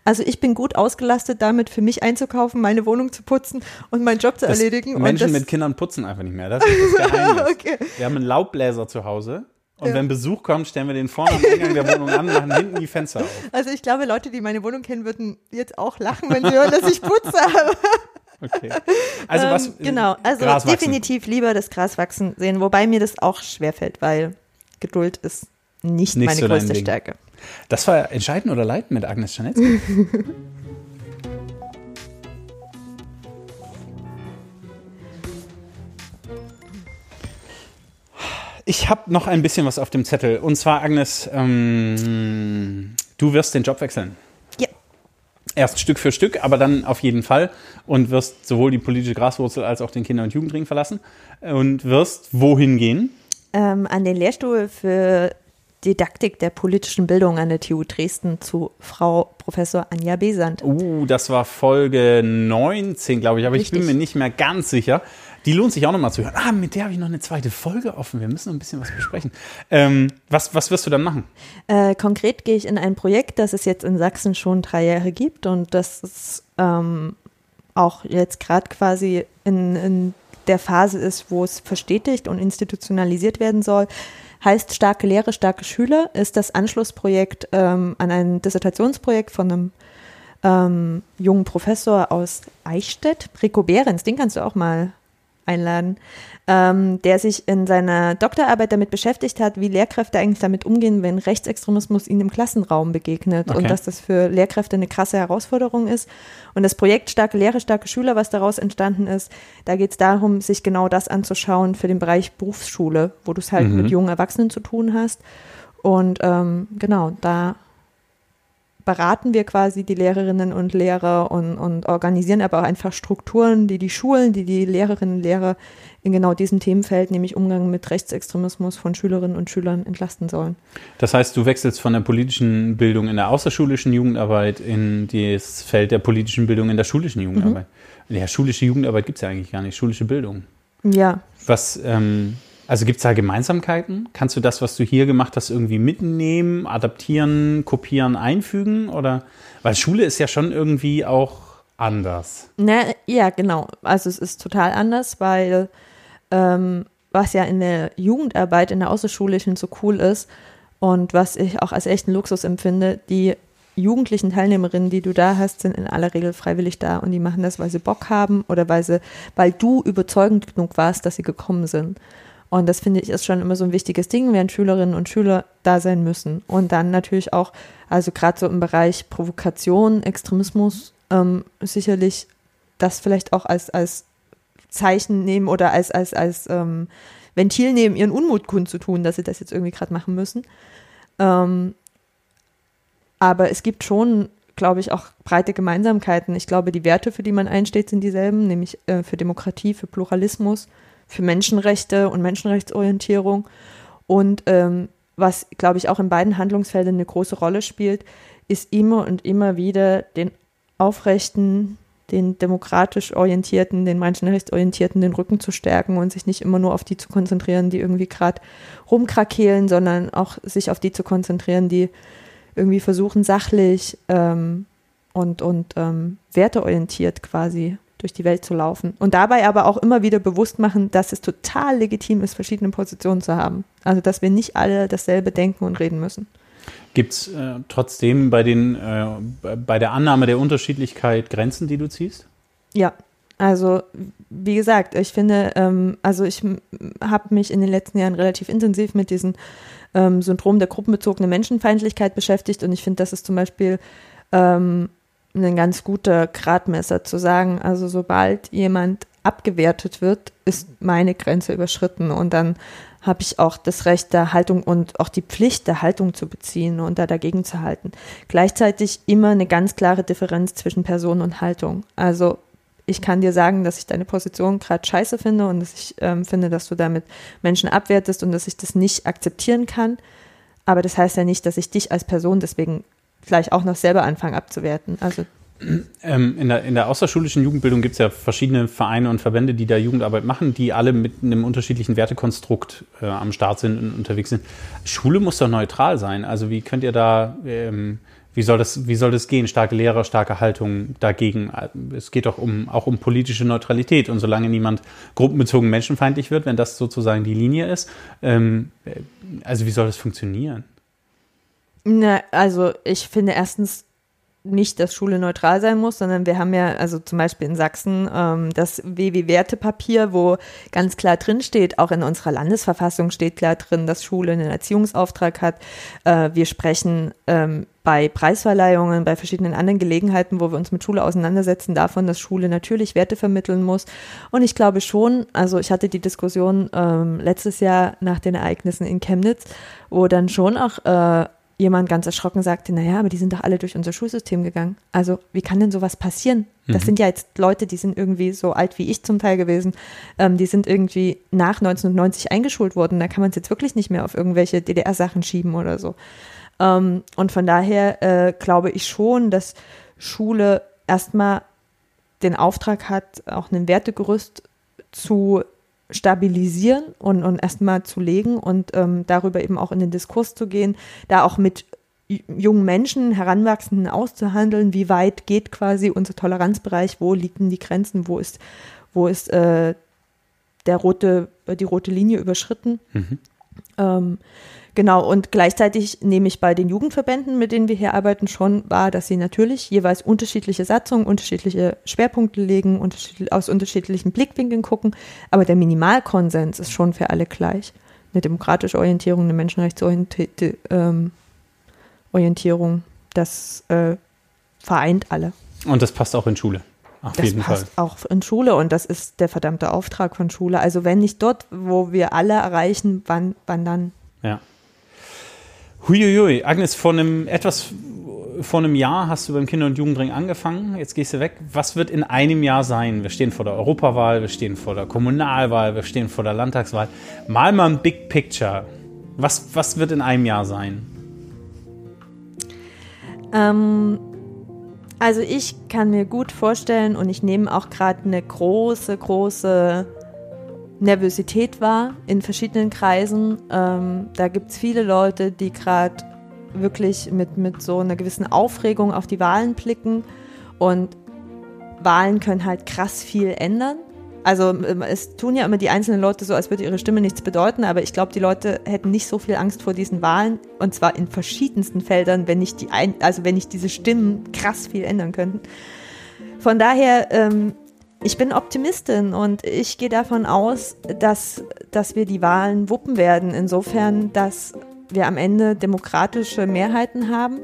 Also ich bin gut ausgelastet damit, für mich einzukaufen, meine Wohnung zu putzen und meinen Job zu
Das
erledigen.
Menschen mit Kindern putzen einfach nicht mehr. Das ist das <laughs> Geheimnis.
Okay.
Wir haben einen Laubbläser zu Hause. Und
Ja.
wenn Besuch kommt, stellen wir den vorne am Eingang der Wohnung an, machen hinten die Fenster auf.
Also ich glaube, Leute, die meine Wohnung kennen, würden jetzt auch lachen, wenn sie hören, dass ich putze. <laughs>
Okay. Also was?
ähm, genau, also definitiv lieber das Gras wachsen sehen, wobei mir das auch schwerfällt, weil Geduld ist nicht,
Nicht
meine
so
größte. Stärke.
Das war Entscheiden oder Leiten mit Agnes Czernetzki. <laughs> ich habe noch ein bisschen was auf dem Zettel. Und zwar, Agnes, ähm, du wirst den Job wechseln.
Ja.
Erst Stück für Stück, aber dann auf jeden Fall. Und wirst sowohl die politische Graswurzel als auch den Kinder- und Jugendring verlassen. Und wirst wohin gehen?
Ähm, an den Lehrstuhl für Didaktik der politischen Bildung an der TU Dresden zu Frau Professor Anja Besant.
Uh, das war Folge 19, glaube ich, aber
Richtig.
ich bin mir nicht mehr ganz sicher. Die lohnt sich auch nochmal zu hören. Ah, mit der habe ich noch eine zweite Folge offen. Wir müssen noch ein bisschen was besprechen. Ähm, was, was wirst du dann machen?
Äh, konkret gehe ich in ein Projekt, das es jetzt in Sachsen schon drei Jahre gibt und das ist, ähm, auch jetzt gerade quasi in, in der Phase ist, wo es verstetigt und institutionalisiert werden soll. Heißt starke Lehre, starke Schüler ist das Anschlussprojekt ähm, an ein Dissertationsprojekt von einem ähm, jungen Professor aus Eichstätt, Rico Behrens, den kannst du auch mal einladen, ähm, der sich in seiner Doktorarbeit damit beschäftigt hat, wie Lehrkräfte eigentlich damit umgehen, wenn Rechtsextremismus ihnen im Klassenraum begegnet
Okay.
und dass das für Lehrkräfte eine krasse Herausforderung ist. Und das Projekt Starke Lehre, starke Schüler, was daraus entstanden ist, da geht es darum, sich genau das anzuschauen für den Bereich Berufsschule, wo du es halt
Mhm.
mit jungen Erwachsenen zu tun hast. Und ähm, genau, da beraten wir quasi die Lehrerinnen und Lehrer und, und organisieren aber auch einfach Strukturen, die die Schulen, die die Lehrerinnen und Lehrer in genau diesem Themenfeld, nämlich Umgang mit Rechtsextremismus von Schülerinnen und Schülern entlasten sollen.
Das heißt, du wechselst von der politischen Bildung in der außerschulischen Jugendarbeit in das Feld der politischen Bildung in der schulischen Jugendarbeit. Ja, schulische Jugendarbeit gibt es ja eigentlich gar nicht, schulische Bildung.
Ja,
Was, ähm, also gibt es da Gemeinsamkeiten? Kannst du das, was du hier gemacht hast, irgendwie mitnehmen, adaptieren, kopieren, einfügen? Oder weil Schule ist ja schon irgendwie auch anders.
Na, ja, genau. Also es ist total anders, weil ähm, was ja in der Jugendarbeit, in der außerschulischen so cool ist und was ich auch als echten Luxus empfinde, die jugendlichen Teilnehmerinnen, die du da hast, sind in aller Regel freiwillig da und die machen das, weil sie Bock haben oder weil sie, weil du überzeugend genug warst, dass sie gekommen sind. Und das finde ich ist schon immer so ein wichtiges Ding, während Schülerinnen und Schüler da sein müssen. Und dann natürlich auch, also gerade so im Bereich Provokation, Extremismus, ähm, sicherlich das vielleicht auch als, als Zeichen nehmen oder als, als, als ähm, Ventil nehmen, ihren Unmut kundzutun, dass sie das jetzt irgendwie gerade machen müssen. Ähm, aber es gibt schon, glaube ich, auch breite Gemeinsamkeiten. Ich glaube, die Werte, für die man einsteht, sind dieselben, nämlich äh, für Demokratie, für Pluralismus, für Menschenrechte und Menschenrechtsorientierung. Und ähm, was, glaube ich, auch in beiden Handlungsfeldern eine große Rolle spielt, ist immer und immer wieder den aufrechten, den demokratisch orientierten, den menschenrechtsorientierten den Rücken zu stärken und sich nicht immer nur auf die zu konzentrieren, die irgendwie gerade rumkrakehlen, sondern auch sich auf die zu konzentrieren, die irgendwie versuchen, sachlich ähm, und, und ähm, werteorientiert quasi durch die Welt zu laufen. Und dabei aber auch immer wieder bewusst machen, dass es total legitim ist, verschiedene Positionen zu haben. Also, dass wir nicht alle dasselbe denken und reden müssen.
Gibt es äh, trotzdem bei, den, äh, bei der Annahme der Unterschiedlichkeit Grenzen, die du ziehst?
Ja, also wie gesagt, ich finde, ähm, also ich habe mich in den letzten Jahren relativ intensiv mit diesem ähm, Syndrom der gruppenbezogenen Menschenfeindlichkeit beschäftigt und ich finde, das ist zum Beispiel ähm, ein ganz guter Gradmesser zu sagen, also sobald jemand abgewertet wird, ist meine Grenze überschritten und dann habe ich auch das Recht der Haltung und auch die Pflicht der Haltung zu beziehen und da dagegen zu halten. Gleichzeitig immer eine ganz klare Differenz zwischen Person und Haltung. Also ich kann dir sagen, dass ich deine Position gerade scheiße finde und dass ich ähm, finde, dass du damit Menschen abwertest und dass ich das nicht akzeptieren kann. Aber das heißt ja nicht, dass ich dich als Person deswegen gleich auch noch selber anfange abzuwerten. Also
Ähm, in, der, in der außerschulischen Jugendbildung gibt es ja verschiedene Vereine und Verbände, die da Jugendarbeit machen, die alle mit einem unterschiedlichen Wertekonstrukt äh, am Start sind und unterwegs sind. Schule muss doch neutral sein. Also wie könnt ihr da, ähm, wie, soll das, wie soll das gehen? Starke Lehrer, starke Haltung dagegen. Es geht doch um, auch um politische Neutralität. Und solange niemand gruppenbezogen menschenfeindlich wird, wenn das sozusagen die Linie ist, ähm, äh, also wie soll das funktionieren?
Na, also ich finde erstens nicht, dass Schule neutral sein muss, sondern wir haben ja, also zum Beispiel in Sachsen, ähm, das WW-Wertepapier, wo ganz klar drin steht, auch in unserer Landesverfassung steht klar drin, dass Schule einen Erziehungsauftrag hat. Äh, wir sprechen ähm, bei Preisverleihungen, bei verschiedenen anderen Gelegenheiten, wo wir uns mit Schule auseinandersetzen, davon, dass Schule natürlich Werte vermitteln muss. Und ich glaube schon, also ich hatte die Diskussion ähm, letztes Jahr nach den Ereignissen in Chemnitz, wo dann schon auch äh, jemand ganz erschrocken sagte, naja, aber die sind doch alle durch unser Schulsystem gegangen. Also wie kann denn sowas passieren? Das
Mhm.
sind ja jetzt Leute, die sind irgendwie so alt wie ich zum Teil gewesen. Ähm, die sind irgendwie nach 1990 eingeschult worden. Da kann man es jetzt wirklich nicht mehr auf irgendwelche DDR-Sachen schieben oder so. Ähm, und von daher äh, glaube ich schon, dass Schule erstmal den Auftrag hat, auch ein Wertegerüst zu stabilisieren und, und erstmal zu legen und ähm, darüber eben auch in den Diskurs zu gehen, da auch mit jungen Menschen, Heranwachsenden auszuhandeln, wie weit geht quasi unser Toleranzbereich, wo liegen die Grenzen, wo ist, wo ist äh, der rote, die rote Linie überschritten. Ähm, genau, und gleichzeitig nehme ich bei den Jugendverbänden, mit denen wir hier arbeiten, schon wahr, dass sie natürlich jeweils unterschiedliche Satzungen, unterschiedliche Schwerpunkte legen, unterschiedlich, aus unterschiedlichen Blickwinkeln gucken, aber der Minimalkonsens ist schon für alle gleich. Eine demokratische Orientierung, eine menschenrechtsorientierte ähm, Orientierung, das äh, vereint alle.
Und das passt auch in Schule. Auf
Das
jeden Fall.
passt auch in Schule und das ist der verdammte Auftrag von Schule. Also wenn nicht dort, wo wir alle erreichen, wann, wann dann?
Ja. Huiuiui, Agnes, vor einem etwas vor einem Jahr hast du beim Kinder- und Jugendring angefangen. Jetzt gehst du weg. Was wird in einem Jahr sein? Wir stehen vor der Europawahl, wir stehen vor der Kommunalwahl, wir stehen vor der Landtagswahl. Mal mal ein Big Picture. Was, was wird in einem Jahr sein?
Ähm, also ich kann mir gut vorstellen und ich nehme auch gerade eine große, große Nervosität wahr in verschiedenen Kreisen. Ähm, da gibt es viele Leute, die gerade wirklich mit, mit so einer gewissen Aufregung auf die Wahlen blicken und Wahlen können halt krass viel ändern. Also ähm, es tun ja immer die einzelnen Leute so, als würde ihre Stimme nichts bedeuten, aber ich glaube, die Leute hätten nicht so viel Angst vor diesen Wahlen und zwar in verschiedensten Feldern, wenn nicht die ein, also wenn nicht diese Stimmen krass viel ändern könnten. Von daher, ähm, ich bin Optimistin und ich gehe davon aus, dass, dass wir die Wahlen wuppen werden, insofern, dass wir am Ende demokratische Mehrheiten haben.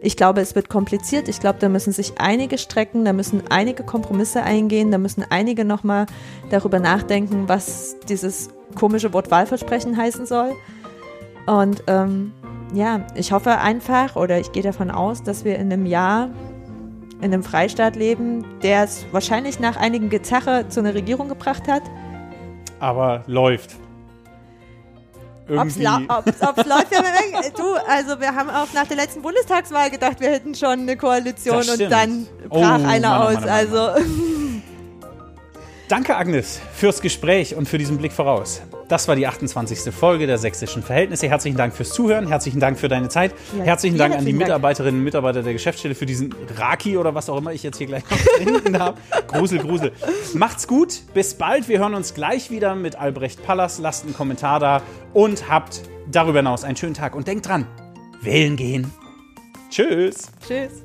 Ich glaube, es wird kompliziert. Ich glaube, da müssen sich einige strecken, da müssen einige Kompromisse eingehen, da müssen einige nochmal darüber nachdenken, was dieses komische Wort Wahlversprechen heißen soll. Und ähm, ja, ich hoffe einfach oder ich gehe davon aus, dass wir in einem Jahr in einem Freistaat leben, der es wahrscheinlich nach einigem Gezache zu einer Regierung gebracht hat.
Aber läuft.
Ob's,
Irgendwie.
lau- ob's, ob's läuft du, also wir haben auch nach der letzten Bundestagswahl gedacht, wir hätten schon eine Koalition und dann
Oh,
brach
Mann,
einer
oh,
aus.
Mann, oh, Mann,
also <laughs>
Danke, Agnes, fürs Gespräch und für diesen Blick voraus. Das war die 28. Folge der Sächsischen Verhältnisse. Herzlichen Dank fürs Zuhören, herzlichen Dank für deine Zeit,
Ja,
herzlichen Dank an die. Mitarbeiterinnen und Mitarbeiter der Geschäftsstelle für diesen Raki oder was auch immer ich jetzt hier gleich noch trinken habe. <laughs> Grusel, Grusel. Macht's gut, bis bald. Wir hören uns gleich wieder mit Albrecht Pallas. Lasst einen Kommentar da und habt darüber hinaus einen schönen Tag. Und denkt dran, wählen gehen. Tschüss.
tschüss.